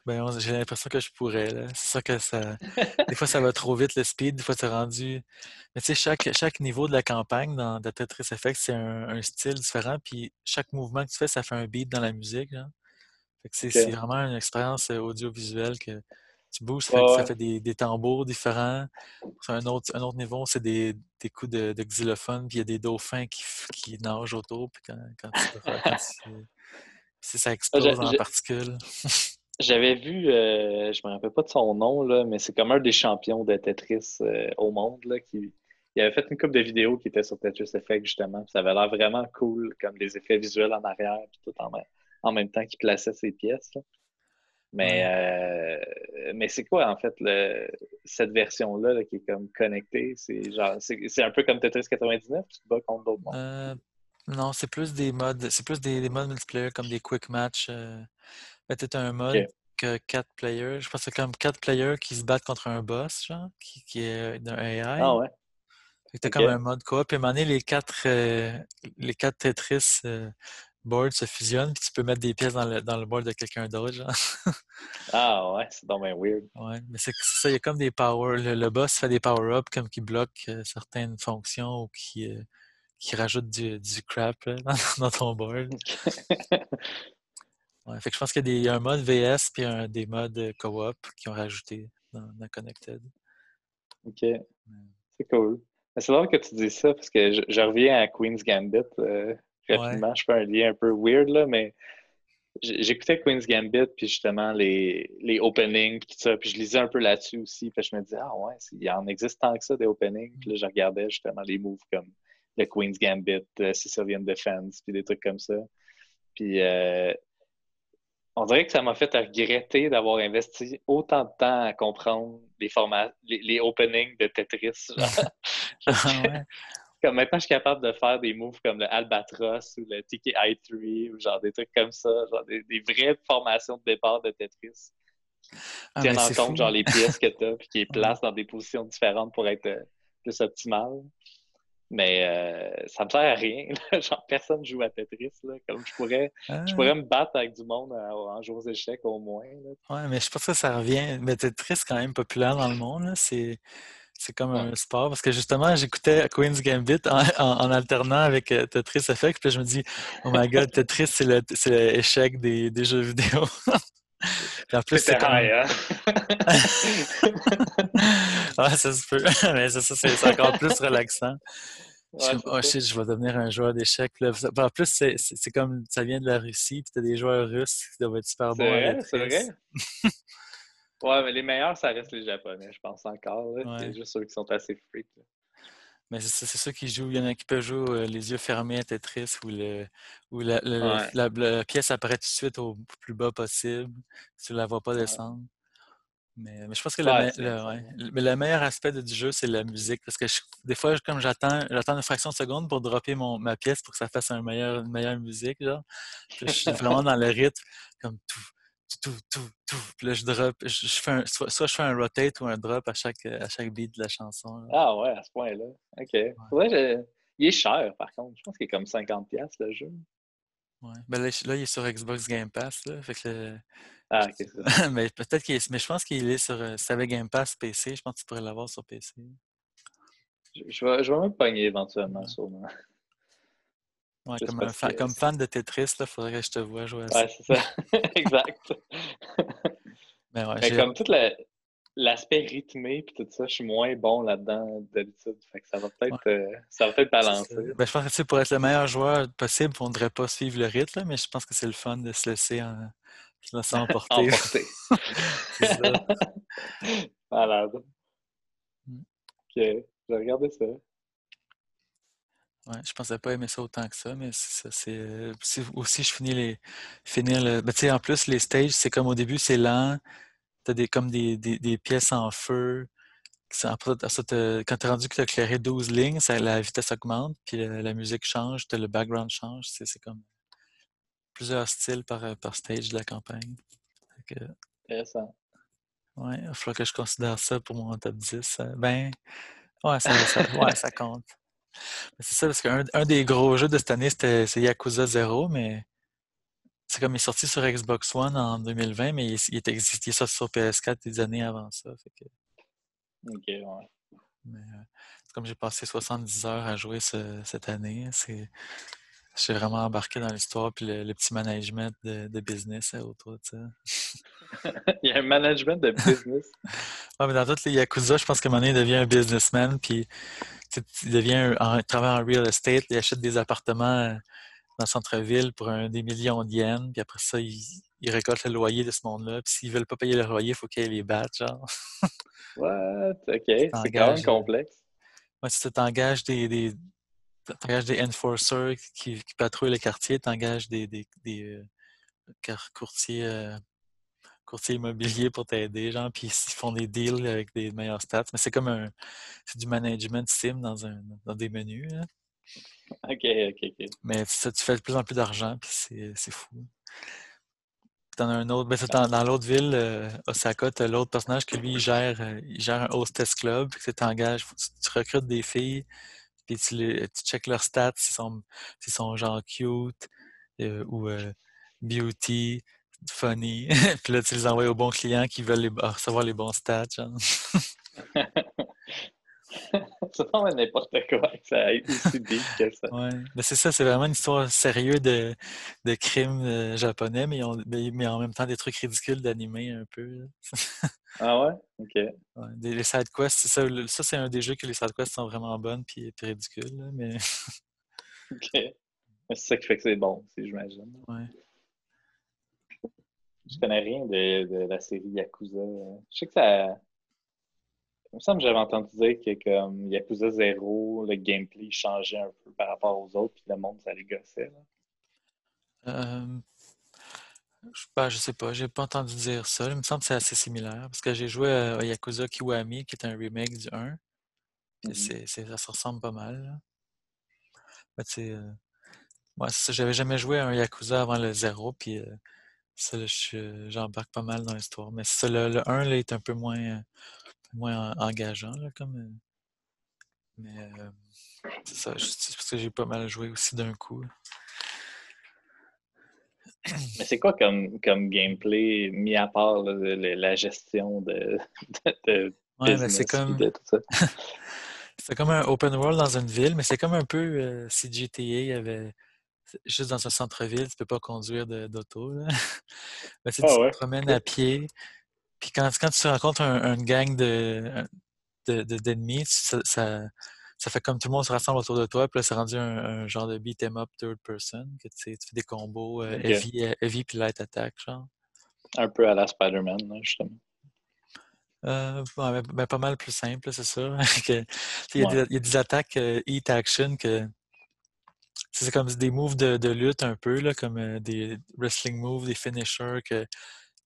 Ben, j'ai l'impression que je pourrais, là. C'est sûr que ça. Des fois, ça va trop vite le speed, des fois, c'est rendu. Mais tu sais, chaque, chaque niveau de la campagne dans dans Tetris Effect, c'est un, un style différent, puis chaque mouvement que tu fais, ça fait un beat dans la musique, genre. Fait que c'est vraiment une expérience euh, audiovisuelle que tu bouges, ça Ouais, fait, ça des, des tambours différents. Sur un autre, un autre niveau, c'est des, des coups de, de xylophone, puis il y a des dauphins qui, qui nagent autour, puis quand, quand tu, quand tu- si ça Ah, explose en particules. J'avais vu, euh, je me rappelle pas de son nom, là, mais c'est comme un des champions de Tetris euh, au monde. Là, qui, il avait fait une couple de vidéos qui étaient sur Tetris Effect, justement. puis ça avait l'air vraiment cool, comme les effets visuels en arrière, puis tout en, même- en même temps qu'il plaçait ses pièces. là. Mais, euh, mais c'est quoi, en fait, le, cette version-là là, qui est comme connectée? C'est genre, c'est c'est un peu comme Tetris 99, tu te bats contre d'autres mondes? Non, c'est plus des modes, c'est plus des, des modes multiplayer comme des quick match. Euh, peut-être un mode Ok. que quatre players. Je pense que c'est comme quatre players qui se battent contre un boss, genre, qui, qui est d'un AI. Ah ouais? Ok. comme un mode coop. Puis à un moment donné, les quatre, euh, les quatre Tetris euh, boards se fusionnent, puis tu peux mettre des pièces dans le, dans le board de quelqu'un d'autre, genre. Ah ouais, c'est donc bien weird. Ouais, mais c'est ça, il y a comme des power. Le, le boss fait des power-ups comme qui bloquent euh, certaines fonctions ou qui, qui rajoutent du, du crap là, dans, dans ton board. Ouais, fait que je pense qu'il y a un mode VS puis un, des modes euh, co-op qui ont rajouté dans, dans Connected. OK. C'est cool. C'est drôle que tu dis ça parce que je, je reviens à Queen's Gambit euh, rapidement. Je fais un lien un peu weird, là, mais j'écoutais Queen's Gambit, puis justement les, les openings, puis tout ça, puis je lisais un peu là-dessus aussi. Puis je me disais, ah ouais, il en existe tant que ça des openings. Puis là, je regardais justement les moves comme le Queen's Gambit, le Sicilian Defense, puis des trucs comme ça. Puis euh, on dirait que ça m'a fait regretter d'avoir investi autant de temps à comprendre les formats, les, les openings de Tetris. Comme maintenant, je suis capable de faire des moves comme le Albatros ou le TKI3 ou genre des trucs comme ça, genre des, des vraies formations de départ de Tetris. Ah, Tiennent mais en compte fou. genre les pièces que tu as puis qui les placent dans des positions différentes pour être euh, plus optimal. Mais euh, ça me sert à rien. là. Genre, personne joue à Tetris. Là. Comme je pourrais, Ah, je pourrais me battre avec du monde euh, en jeux aux échecs au moins. là. ouais, mais je pense que ça revient. Mais Tetris, quand même populaire dans le monde. C'est, c'est comme Ouais. un sport. Parce que justement, j'écoutais Queen's Gambit en, en- en alternant avec euh, Tetris Effect. Puis je me dis, oh my god, Tetris, c'est l'échec des, des jeux vidéo. Plus, c'est comme. hein? Ouais, ça se peut. Mais c'est ça, c'est c'est encore plus relaxant. Je Ouais, comme, oh c'est shit, je vais devenir un joueur d'échecs. En plus, c'est c'est- c'est comme ça vient de la Russie, puis t'as des joueurs russes qui doivent être super C'est bons à vrai, c'est vrai. Ouais, mais les meilleurs, ça reste les Japonais, je pense encore. Ouais. C'est juste ceux qui sont assez freaks. là. Mais c'est ceux qui jouent. Il y en a qui peuvent jouer euh, les yeux fermés à Tetris où, le, la, le- Ouais. la, la pièce apparaît tout de suite au plus bas possible. Tu ne la vois pas Ouais. descendre. Mais, mais je pense que le, Ouais, me- c'est le- insane, ouais, le- mais le meilleur aspect du jeu, c'est la musique. Parce que je- des fois, comme j'attends j'attends une fraction de seconde pour dropper mon, ma pièce pour que ça fasse un meilleur, une meilleure musique. Genre. Puis je suis vraiment dans le rythme, comme tout, tout, tout, tout. Puis là, je drop, je, je fais un- soit, soit je fais un rotate ou un drop à chaque, à chaque beat de la chanson. là. Ah ouais, à ce point-là. OK. Je- Il est cher, par contre. Je pense qu'il est comme 50$ le jeu. Ouais. Ben là, là, il est sur Xbox Game Pass. Là, fait que le- Ah, ok, ça. mais peut-être qu'il est... Mais je pense qu'il est sur. euh, Si t'avais Game Pass PC, je pense que tu pourrais l'avoir sur PC. Je, je vais, je vais me pogner éventuellement, Ouais. sûrement. Ouais, comme, un fan, que comme fan de Tetris, il faudrait que je te vois jouer à ça. Ouais, c'est ça. exact. Mais ouais, Mais j'ai- comme tout l'aspect rythmé puis tout ça, je suis moins bon là-dedans d'habitude. Fait que ça va peut-être euh, ça va peut-être c'est ça. balancer. Ben, je pense que tu sais, pour être le meilleur joueur possible, on ne devrait pas suivre le rythme, là, mais je pense que c'est le fun de se laisser, en... se laisser emporter. Emporté. C'est ça. Malade. j'ai regardé ça. Ouais, je pensais pas aimer ça autant que ça, mais c'est c'est aussi je finis les finir le ben, tu sais en plus les stages c'est comme au début c'est lent, tu as des comme des, des, des pièces en feu après, quand tu es rendu que tu as éclairé 12 lignes, ça, la vitesse augmente, puis la, musique change, le background change. C'est comme plusieurs styles par, euh, par stage de la campagne. Intéressant. Ouais, il falloir que je considère ça pour mon top 10. Ben, ouais, ça, ouais, ça compte. C'est ça, parce qu'un un des gros jeux de cette année, c'était Yakuza 0, mais c'est comme il est sorti sur Xbox One en 2020, mais il, il, était, sorti sur PS4 des années avant ça. Fait OK, ouais. Mais euh, comme j'ai passé 70 heures à jouer cette année, c'est. J'ai vraiment embarqué dans l'histoire puis le, petit management de, business autour de ça. il y a un management de business. ouais, mais dans toutes les Yakuza, je pense que Monet devient un businessman, puis il devient un, travaille en real estate, il achète des appartements euh, dans le centre-ville pour un, des millions de yens, puis après ça, il, il récolte le loyer de ce monde-là, puis s'ils veulent pas payer le loyer, il faut qu'ils les battent, genre. What? OK. C'est quand même euh, complexe. Ouais, si tu t'engages des, des, des enforcers qui, qui, patrouillent le quartier, tu engages des, des, des euh, courtiers, euh, courtiers immobiliers pour t'aider, genre, puis ils font des deals avec des meilleurs stats. Mais c'est comme un. C'est du management sim dans, un, dans des menus. OK, OK, OK. Mais ça, tu fais de plus en plus d'argent, puis c'est fou t'en as un autre. Ben, dans, dans l'autre ville, euh, Osaka, tu as l'autre personnage qui lui il gère, euh, il gère un hostess club. Tu t'engages, tu, recrutes des filles, puis tu, les, tu checkes leurs stats, s'ils sont, sont genre cute euh, ou beauty, funny. puis là, tu les envoies aux bons clients qui veulent recevoir les bons stats. ça pas n'importe quoi, ça aille aussi bien que ça. Ouais. Mais c'est ça, c'est vraiment une histoire sérieuse de, de crimes euh, japonais, mais, mais, en même temps des trucs ridicules d'animé un peu. ah ouais? OK. Ouais, les side quests, ça, ça c'est un des jeux que les side quests sont vraiment bonnes puis, ridicules, mais. OK. C'est ça qui fait que c'est bon, j'imagine. Ouais. Je connais rien de, de la série Yakuza. Je sais que ça il me semble que j'avais entendu dire que comme Yakuza 0, le gameplay changeait un peu par rapport aux autres, puis le monde, ça les gossait. Euh, je, ben, je sais pas, j'ai pas entendu dire ça. Il me semble que c'est assez similaire. Parce que j'ai joué à Yakuza Kiwami, qui est un remake du 1. Mm-hmm. ça se ressemble pas mal. Tu sais, moi, j'avais jamais joué à un Yakuza avant le 0, puis euh, j'embarque pas mal dans l'histoire. Mais ça, le, le 1 là, est un peu moins moins engageant, là, comme. Euh, mais euh, c'est ça, c'est parce que j'ai pas mal joué aussi d'un coup. Mais c'est quoi comme, comme gameplay, mis à part la gestion de, de, ouais, mais c'est comme... c'est comme un open world dans une ville, mais c'est comme un peu euh, si GTA avait juste dans un centre-ville, tu peux pas conduire d'auto. tu, ah te promènes à pied, puis quand, quand tu rencontres un, gang de, d'ennemis, ça, ça, fait comme tout le monde se rassemble autour de toi, puis là, c'est rendu un, genre de beat 'em up third person, que tu, sais, tu fais des combos euh, heavy, euh, heavy puis light attack, genre. Un peu à la Spider-Man, justement. Euh, ben, pas mal plus simple, c'est ça. il, y a des, attaques euh, Heat Action que c'est comme des moves de, de, lutte un peu, là, comme des wrestling moves, des finishers que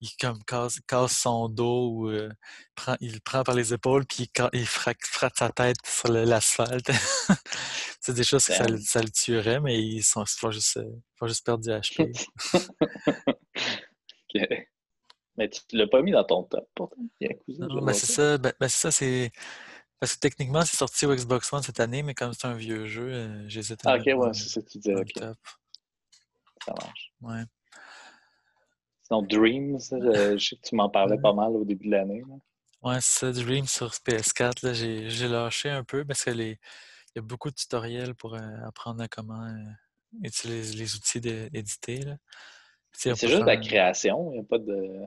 il comme casse, casse son dos ou euh, prend, il le prend par les épaules puis il, il frappe, sa tête sur l'asphalte. c'est des choses que ça, ça, le tuerait, mais ils sont, juste, euh, juste perdre du HP. ok. Mais tu l'as pas mis dans ton top pourtant. Non, mais c'est ça. Ben, ben, c'est ça, c'est. Parce que techniquement, c'est sorti au Xbox One cette année, mais comme c'est un vieux jeu, euh, j'hésite à. Ah, ok, ouais, c'est ça que tu disais. Ça marche. Ouais. Sinon, Dreams, je sais que tu m'en parlais pas mal au début de l'année. Ouais, c'est ça, Dreams sur PS4. J'ai lâché un peu parce qu'il y a beaucoup de tutoriels pour euh, apprendre à comment euh, utiliser les outils d'éditer. C'est juste de la création, il n'y a pas de.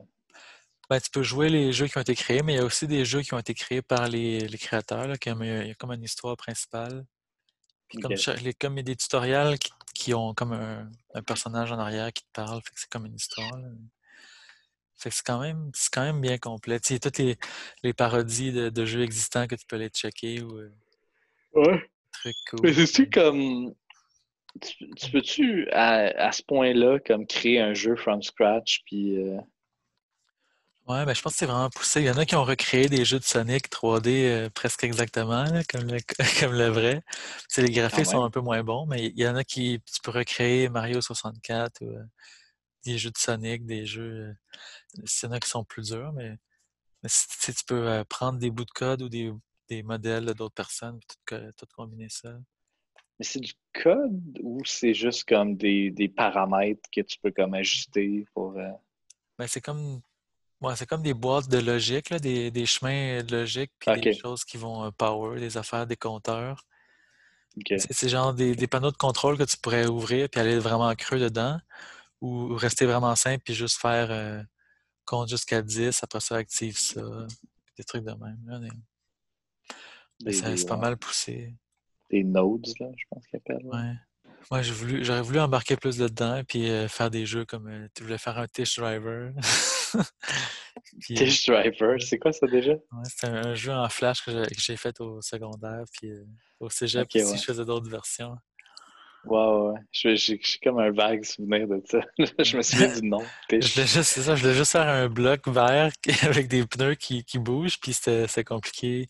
Ben, tu peux jouer les jeux qui ont été créés, mais il y a aussi des jeux qui ont été créés par les, créateurs. Là, comme, il y a comme une histoire principale. comme, les, comme il y a des tutoriels qui, ont comme un, personnage en arrière qui te parle, fait que c'est comme une histoire. Fait que c'est quand même, c'est quand même bien complet. Tu sais, toutes les, les parodies de, de jeux existants que tu peux aller checker ou euh, Ouais. trucs cool. Mais c'est-tu comme. Tu, tu peux-tu, à, à ce point-là, comme créer un jeu from scratch, puis. euh, Ouais, ben je pense que c'est vraiment poussé. Il y en a qui ont recréé des jeux de Sonic 3D euh, presque exactement, là, comme le, comme le vrai. Les graphiques sont même. un peu moins bons, mais il y en a qui tu peux recréer Mario 64 ou euh, des jeux de Sonic, des jeux. euh, Il y en a qui sont plus durs, mais, mais si, tu peux prendre des bouts de code ou des, des modèles d'autres personnes, puis tout, tout combiner ça. Mais c'est du code ou c'est juste comme des, des paramètres que tu peux comme ajuster pour. Ben, c'est comme ouais, c'est comme des boîtes de logique, là, des, des chemins de logique, puis des choses qui vont euh, power, des affaires, des compteurs. C'est genre des, des panneaux de contrôle que tu pourrais ouvrir puis aller vraiment creux dedans ou rester vraiment simple puis juste faire euh, compte jusqu'à 10, après ça active ça, des trucs de même. là, Des, c'est pas ouais, mal poussé. des nodes, là, je pense qu'ils appellent. là. Ouais. Moi, j'ai voulu, j'aurais voulu embarquer plus dedans puis euh, faire des jeux comme euh, tu voulais faire un Tish Driver. Puis, euh, Tish Driver, c'est quoi ça déjà? ouais, c'était un, un jeu en flash que j'ai fait au secondaire puis euh, au cégep Ok, aussi, ouais. je faisais d'autres versions. Ouais, ouais. Je- j'ai comme un vague souvenir de ça. Je me souviens du nom. Je voulais juste, c'est ça, je voulais juste faire un bloc vert avec des pneus qui, qui bougent, puis c'était c'était compliqué.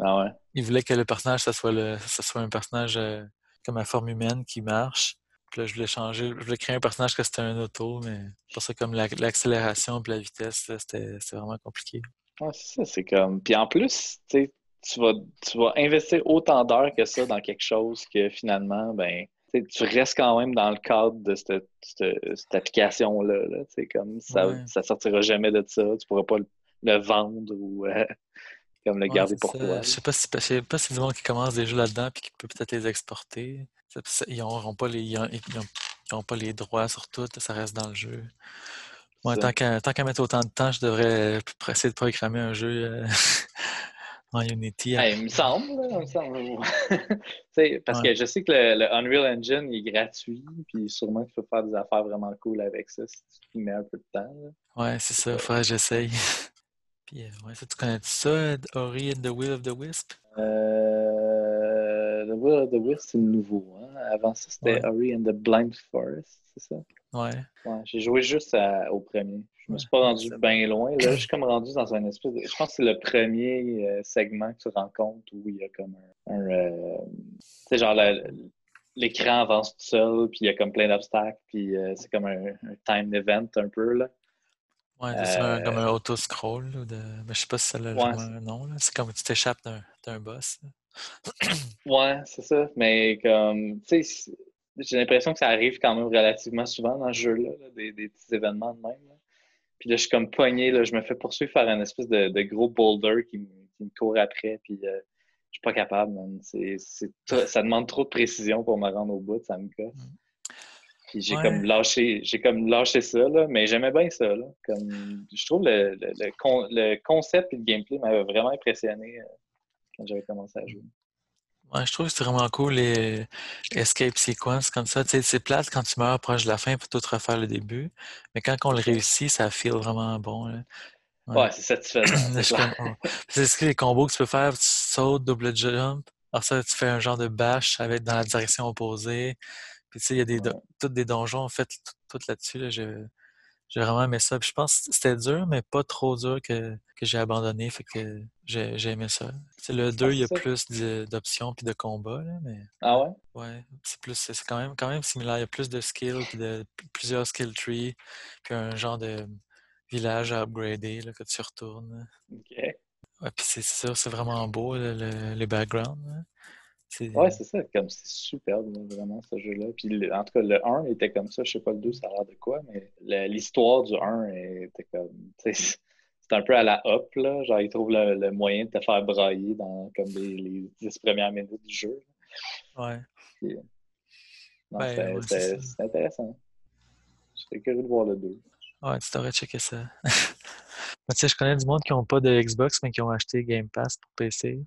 Ah ouais. Il voulait que le personnage, ça soit, le, ça soit un personnage euh, comme à forme humaine qui marche. Puis là, je voulais changer, je voulais créer un personnage que c'était un auto, mais pour ça, comme la- l'accélération et la vitesse, c'était vraiment compliqué. Ouais, c'est ça, c'est comme. Puis en plus, tu vas, tu vas investir autant d'heures que ça dans quelque chose que finalement, ben, tu restes quand même dans le cadre de cette, cette, cette application-là. Là, comme ça, Ouais, ça sortira jamais de ça. Tu pourras pas le, le vendre ou euh, comme le ouais, garder pour ça. toi. Je sais pas si, sais pas si c'est du monde qui commence des jeux là-dedans puis qui peut peut-être les exporter. Ils n'auront pas les, ils ont- ils ont- ils ont pas les droits sur tout, ça reste dans le jeu. Ouais, C'est tant qu'à mettre autant de temps, je devrais essayer de programmer un jeu euh, en Unity. Hey, il me semble, il me semble. Parce Ouais, que je sais que le, le Unreal Engine il est gratuit, puis sûrement tu peux faire des affaires vraiment cool avec ça si tu mets un peu de temps. là. ouais, c'est ça, faudrait que j'essaye. Puis, euh, ouais, ça, tu connais ça, Ori and the Will of the Wisp? Euh, The Will of the Wisp, c'est nouveau. Hein? Avant ça, c'était Ouais, Ori and the Blind Forest, c'est ça? ouais, Ouais, j'ai joué juste à- au premier. Je me suis pas rendu bien loin. Là, je suis comme rendu dans un espèce de... Je pense que c'est le premier euh, segment que tu rencontres où il y a comme un... un, euh, Tu sais, genre l'écran avance tout seul, puis il y a comme plein d'obstacles, puis euh, c'est comme un, un time event un peu, là. Ouais, c'est ça, un- comme Euh, un auto-scroll. là, De... Mais je sais pas si ça a ouais, un nom. là. C'est comme tu t'échappes d'un d'un boss. Ouais, c'est ça. Mais comme, tu sais, j'ai l'impression que ça arrive quand même relativement souvent dans ce jeu-là, là, des, des petits événements de même. là. Puis là, je suis comme pogné, là, je me fais poursuivre par un espèce de, de gros boulder qui, me qui me court après, puis euh, je suis pas capable, man. C'est, c'est trop- ça demande trop de précision pour me rendre au bout, ça me casse. Mm. Puis j'ai Ouais, comme lâché, j'ai comme lâché ça, là, mais j'aimais bien ça, là. Comme, je trouve le, le, le, con- le concept et le gameplay m'avaient vraiment impressionné euh, quand j'avais commencé à jouer. ouais, je trouve que c'est vraiment cool les escape sequences comme ça. Tu sais, c'est plate quand tu meurs proche de la fin pour tout refaire le début. Mais quand on le réussit, ça feel vraiment bon. là. Ouais. Ouais, c'est satisfaisant, oh. C'est ce que les combos que tu peux faire, tu sautes, double jump. Alors ça, tu fais un genre de bash avec dans la direction opposée. Puis tu sais, il y a des Ouais. toutes des donjons en fait, tout, tout là-dessus. Là, j'ai j'ai vraiment aimé ça. Puis je pense que c'était dur, mais pas trop dur que, que j'ai abandonné. Fait que j'ai j'ai aimé ça. C'est le 2, Ah, il y a ça. plus d'options puis de combats, là, mais Ah ouais? ouais, c'est plus c'est quand même quand même similaire. Il y a plus de skills puis de plusieurs skill trees, puis un genre de village à upgrader là, que tu retournes. OK. Ouais, puis c'est sûr, c'est vraiment beau, le, le- les backgrounds. Ouais, c'est ça. Comme c'est superbe, vraiment, ce jeu-là. Puis le- en tout cas, le 1 était comme ça. Je sais pas le 2, ça a l'air de quoi, mais l'histoire du 1 était comme. C'est un peu à la hop, là. Genre, ils trouvent le, le moyen de te faire brailler dans comme les, les 10 premières minutes du jeu. Ouais. Puis, non, Ben, ouais, c'est intéressant. J'étais curieux de voir le 2. Ouais, tu devrais checker ça. Mais tu sais, je connais du monde qui n'ont pas de Xbox, mais qui ont acheté Game Pass pour PC.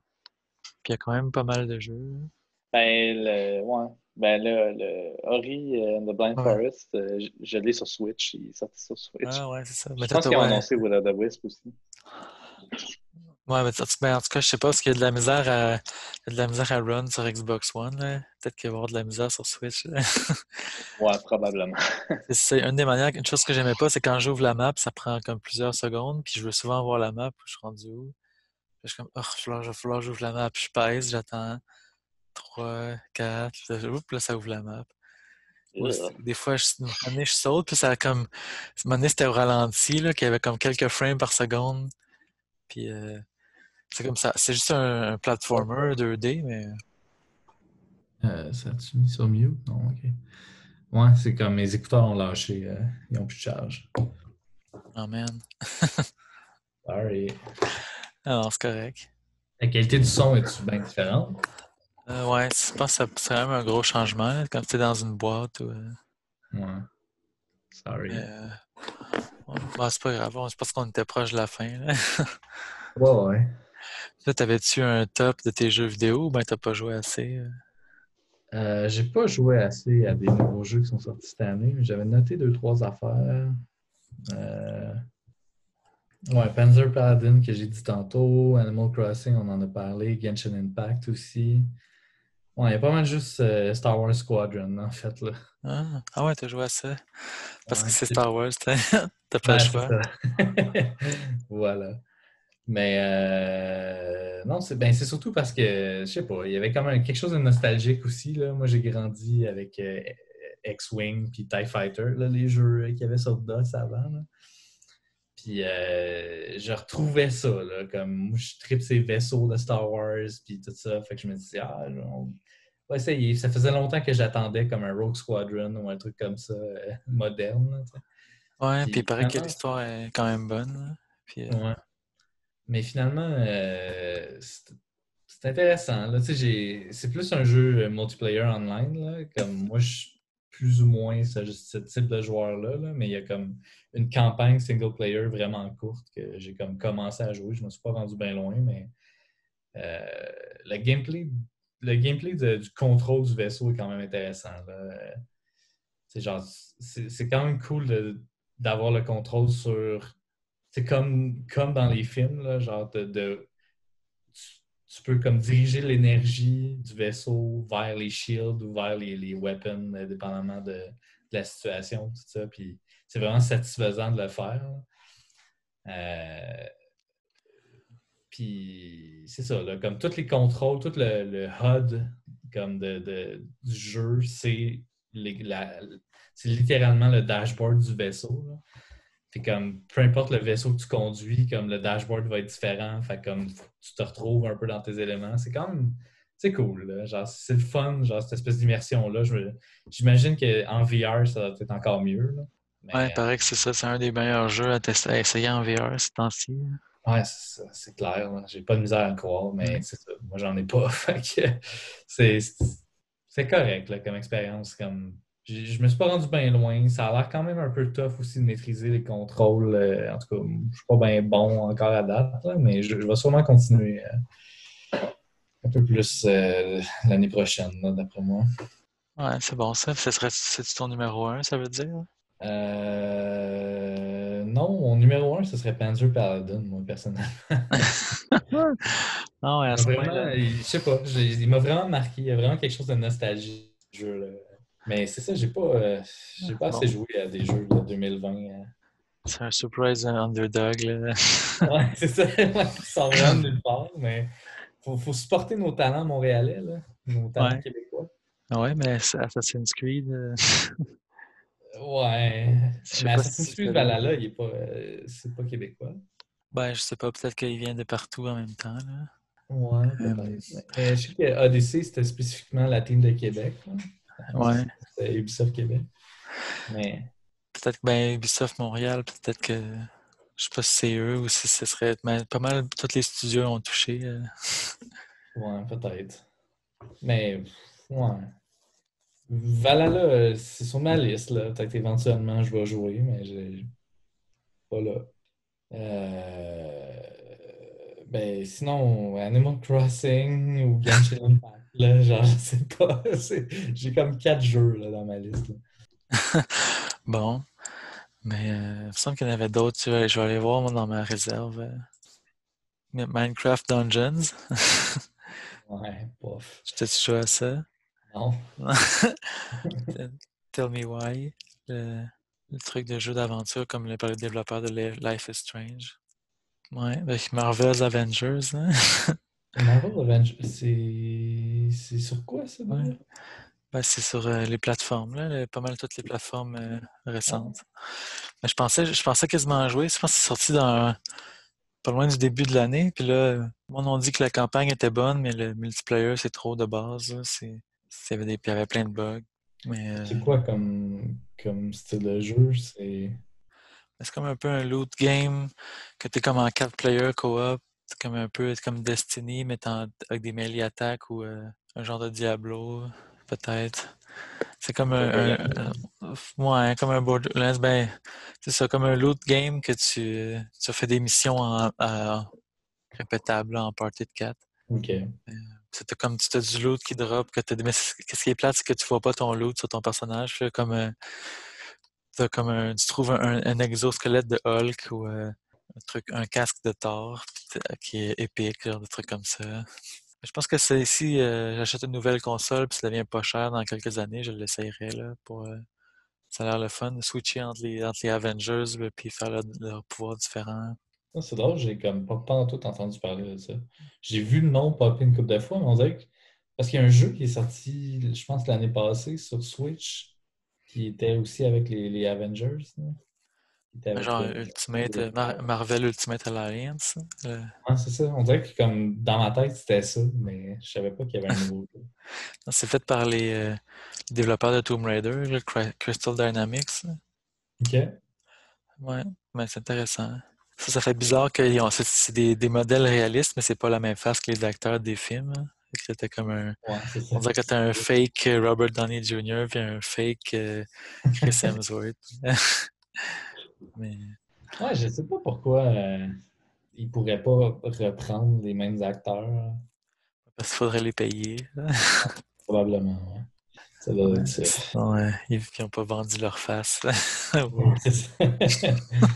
Puis il y a quand même pas mal de jeux. Ben, le, ouais. Ben là, le Ori and the Blind Forest, je, l'ai sur Switch. Il est sorti sur Switch. Ah ouais, c'est ça. je pense qu'ils ont annoncé Will of the Wisp aussi. Ouais, mais ben, en tout cas, je sais pas, parce qu'il y a de la misère à, de la misère à run sur Xbox One. Peut-être qu'il va y avoir de la misère sur Switch. ouais, probablement. c'est une des manières. Une chose que j'aimais pas, c'est quand j'ouvre la map, ça prend comme plusieurs secondes, puis je veux souvent voir la map où je suis rendu où. Je suis comme, oh, il va falloir que j'ouvre la map. je pèse, j'attends 3, 4, puis là, ça ouvre la map. Des fois, je, je saute, puis ça a comme. À un c'était au ralenti, là, qu'il y avait comme quelques frames par seconde. Puis. Euh, c'est comme ça. C'est juste un, platformer 2D, mais. Euh, ça a-tu mis sur mute? Non, ok. Ouais, c'est comme mes écouteurs ont lâché. Euh, ils n'ont plus de charge. Oh man. Sorry. Alors, c'est correct. La qualité du son est-tu bien différente? Euh, ouais, je pense que c'est quand même un gros changement quand tu es dans une boîte. Ou, euh... Ouais. Sorry. Euh... Bon, c'est pas grave, c'est parce qu'on était proche de la fin. Là. ouais, ouais. Là, t'avais-tu un top de tes jeux vidéo ou ben t'as pas joué assez? Euh, j'ai pas joué assez à des nouveaux jeux qui sont sortis cette année, mais j'avais noté deux, trois affaires. Euh... Ouais, Panzer Paladin que j'ai dit tantôt, Animal Crossing, on en a parlé, Genshin Impact aussi. Ouais, il y a pas mal juste euh, Star Wars Squadron, en fait. Là. Ah, ah ouais, t'as joué à ça. Parce que c'est Star Wars, t'as pas le choix. voilà. Mais euh, non, c'est ben, surtout parce que, je sais pas, il y avait quand même quelque chose de nostalgique aussi. Là. Moi, j'ai grandi avec euh, X-Wing puis TIE Fighter, là, les jeux qu'il y avait sur DOS avant. Puis euh, je retrouvais ça, là, comme moi, je tripe ces vaisseaux de Star Wars puis tout ça. Fait que je me disais, ah, on va essayer. Ça faisait longtemps que j'attendais comme un Rogue Squadron ou un truc comme ça, moderne. ouais, puis il paraît que l'histoire est quand même bonne. Puis, ouais. Mais finalement, euh, c'est intéressant. C'est plus un jeu multiplayer online. Comme moi, je plus ou moins ce, type de joueur-là, mais il y a comme une campagne single player vraiment courte que j'ai comme commencé à jouer. Je ne me suis pas rendu bien loin, mais euh, le gameplay, le gameplay du contrôle du vaisseau est quand même intéressant. C'est genre c'est quand même cool d'avoir le contrôle sur c'est comme, comme dans les films, là, genre de, tu, peux comme diriger l'énergie du vaisseau vers les shields ou vers les, les weapons, euh, dépendamment de, la situation, tout ça. Puis c'est vraiment satisfaisant de le faire. Euh, puis c'est ça, là, comme tous les contrôles, tout le, HUD comme de, du jeu, c'est littéralement le dashboard du vaisseau. Comme, peu importe le vaisseau que tu conduis, comme le dashboard va être différent. Fait comme, tu te retrouves un peu dans tes éléments. C'est quand même, c'est cool, Genre, c'est le fun, genre, cette espèce d'immersion-là. J'imagine qu'en VR, ça va être encore mieux, là. ouais, il paraît que c'est ça. C'est un des meilleurs jeux à, tester, à essayer en VR ces temps-ci. Ouais, c'est clair. J'ai pas de misère à croire, mais c'est ça. Moi, j'en ai pas. c'est correct, là, comme expérience. Comme je me suis pas rendu bien loin. Ça a l'air quand même un peu tough aussi de maîtriser les contrôles. Euh, en tout cas, je suis pas bien bon encore à date, mais je, vais sûrement continuer euh, un peu plus euh, l'année prochaine, d'après moi. Ouais, c'est bon ça. Ce serait c'est ton numéro un, ça veut dire? non, mon numéro un, ce serait Panzer Paladin, moi, personnellement. non, ouais, vraiment, Je sais pas, il m'a vraiment marqué. Il y a vraiment quelque chose de nostalgique jeu. Là. Mais c'est ça, j'ai pas, euh, j'ai pas assez joué à des jeux de 2020. Hein. C'est un surprise underdog. Là. ouais, c'est ça. Sans vraiment nulle part, mais faut, faut supporter nos talents montréalais, là. nos talents québécois. Ouais, mais Assassin's Creed. Euh, ouais. mais Assassin's Creed Valhalla, il est pas, euh, c'est pas québécois. Ben, je sais pas, peut-être qu'il vient de partout en même temps. Là. Ouais, peut-être. je sais que Odyssey, c'était spécifiquement la team de Québec. Là. Ouais. C'est Ubisoft Québec. Mais. Peut-être que ben, Ubisoft Montréal, peut-être que. Je sais pas si c'est eux ou si ce serait. Mais pas mal, tous les studios ont touché. Euh. Ouais, peut-être. Mais. Ouais. Valhalla, euh, c'est sur ma liste. Là. Peut-être éventuellement je vais jouer, mais j'ai. Pas là. Euh... Ben, sinon, Animal Crossing ou Genshin Impact. Là, genre, je sais pas. J'ai comme quatre jeux là, dans ma liste. bon. Mais euh, il me semble qu'il y en avait d'autres. Je vais aller voir moi, dans ma réserve. euh, Minecraft Dungeons. Ouais, bof. Je t'ai joué à ça. Non. Tell me why. Le, le truc de jeu d'aventure comme le, par le développeur de Li- Life is Strange. Ouais, avec Marvel's Avengers. hein. Marvel Avengers, c'est. Sur quoi ça? Ouais. Ben, c'est sur euh, les plateformes, là, pas mal toutes les plateformes euh, récentes. Mais je pensais, je pensais quasiment jouer. Je pense que c'est sorti dans pas loin du début de l'année. Puis là, moi, on dit que la campagne était bonne, mais le multiplayer, c'est trop de base. il y avait des, il y avait plein de bugs. Euh, C'est quoi comme, comme style de jeu? C'est. c'est comme un peu un loot game que t'es comme en 4 player co-op. C'est comme un peu comme Destiny, mais avec des melee attaques ou euh, un genre de Diablo, peut-être. C'est comme un, un- un- ouais, comme un Borderlands, ben, c'est ça, comme un loot game que tu, tu fais des missions en, en- répétables en party de 4. Ok. C'est comme tu as du loot qui drop, que mais ce qui est plate, c'est que tu vois pas ton loot sur ton personnage. là, comme euh, t'as comme tu trouves un, un exosquelette de Hulk ou euh, un truc, un casque de Thor t'as- qui est épique, genre des trucs comme ça. Je pense que c'est ici, euh, j'achète une nouvelle console puis ça devient pas cher dans quelques années, je l'essayerai là pour. euh, ça a l'air le fun de switcher entre les, entre les Avengers puis faire leur- leurs pouvoirs différents. Ah, c'est drôle, j'ai comme pas, en tout entendu parler de ça. J'ai vu le nom popper une couple de fois, mais on dirait que. Parce qu'il y a un jeu qui est sorti, je pense, l'année passée sur Switch, qui était aussi avec les, les Avengers. Genre euh, Ultimate, Mar- Marvel Ultimate Alliance. Ouais, c'est ça. On dirait que comme dans ma tête, c'était ça, mais je savais pas qu'il y avait un nouveau jeu. C'est fait par les euh, développeurs de Tomb Raider, le Crystal Dynamics. OK. Ouais, mais c'est intéressant. Ça, ça fait bizarre que ont- c'est des, des modèles réalistes, mais c'est pas la même face que les acteurs des films. hein. C'était comme un. Ouais. On dirait que t'as un fake euh, Robert Downey Jr. puis un fake euh, Chris Hemsworth. mais Ouais, je sais pas pourquoi euh, ils pourraient pas reprendre les mêmes acteurs. parce qu'il faudrait les payer. Probablement, ouais. Ça doit être ça. Sinon, ils n'ont pas vendu leur face. Ouais, c'est ça.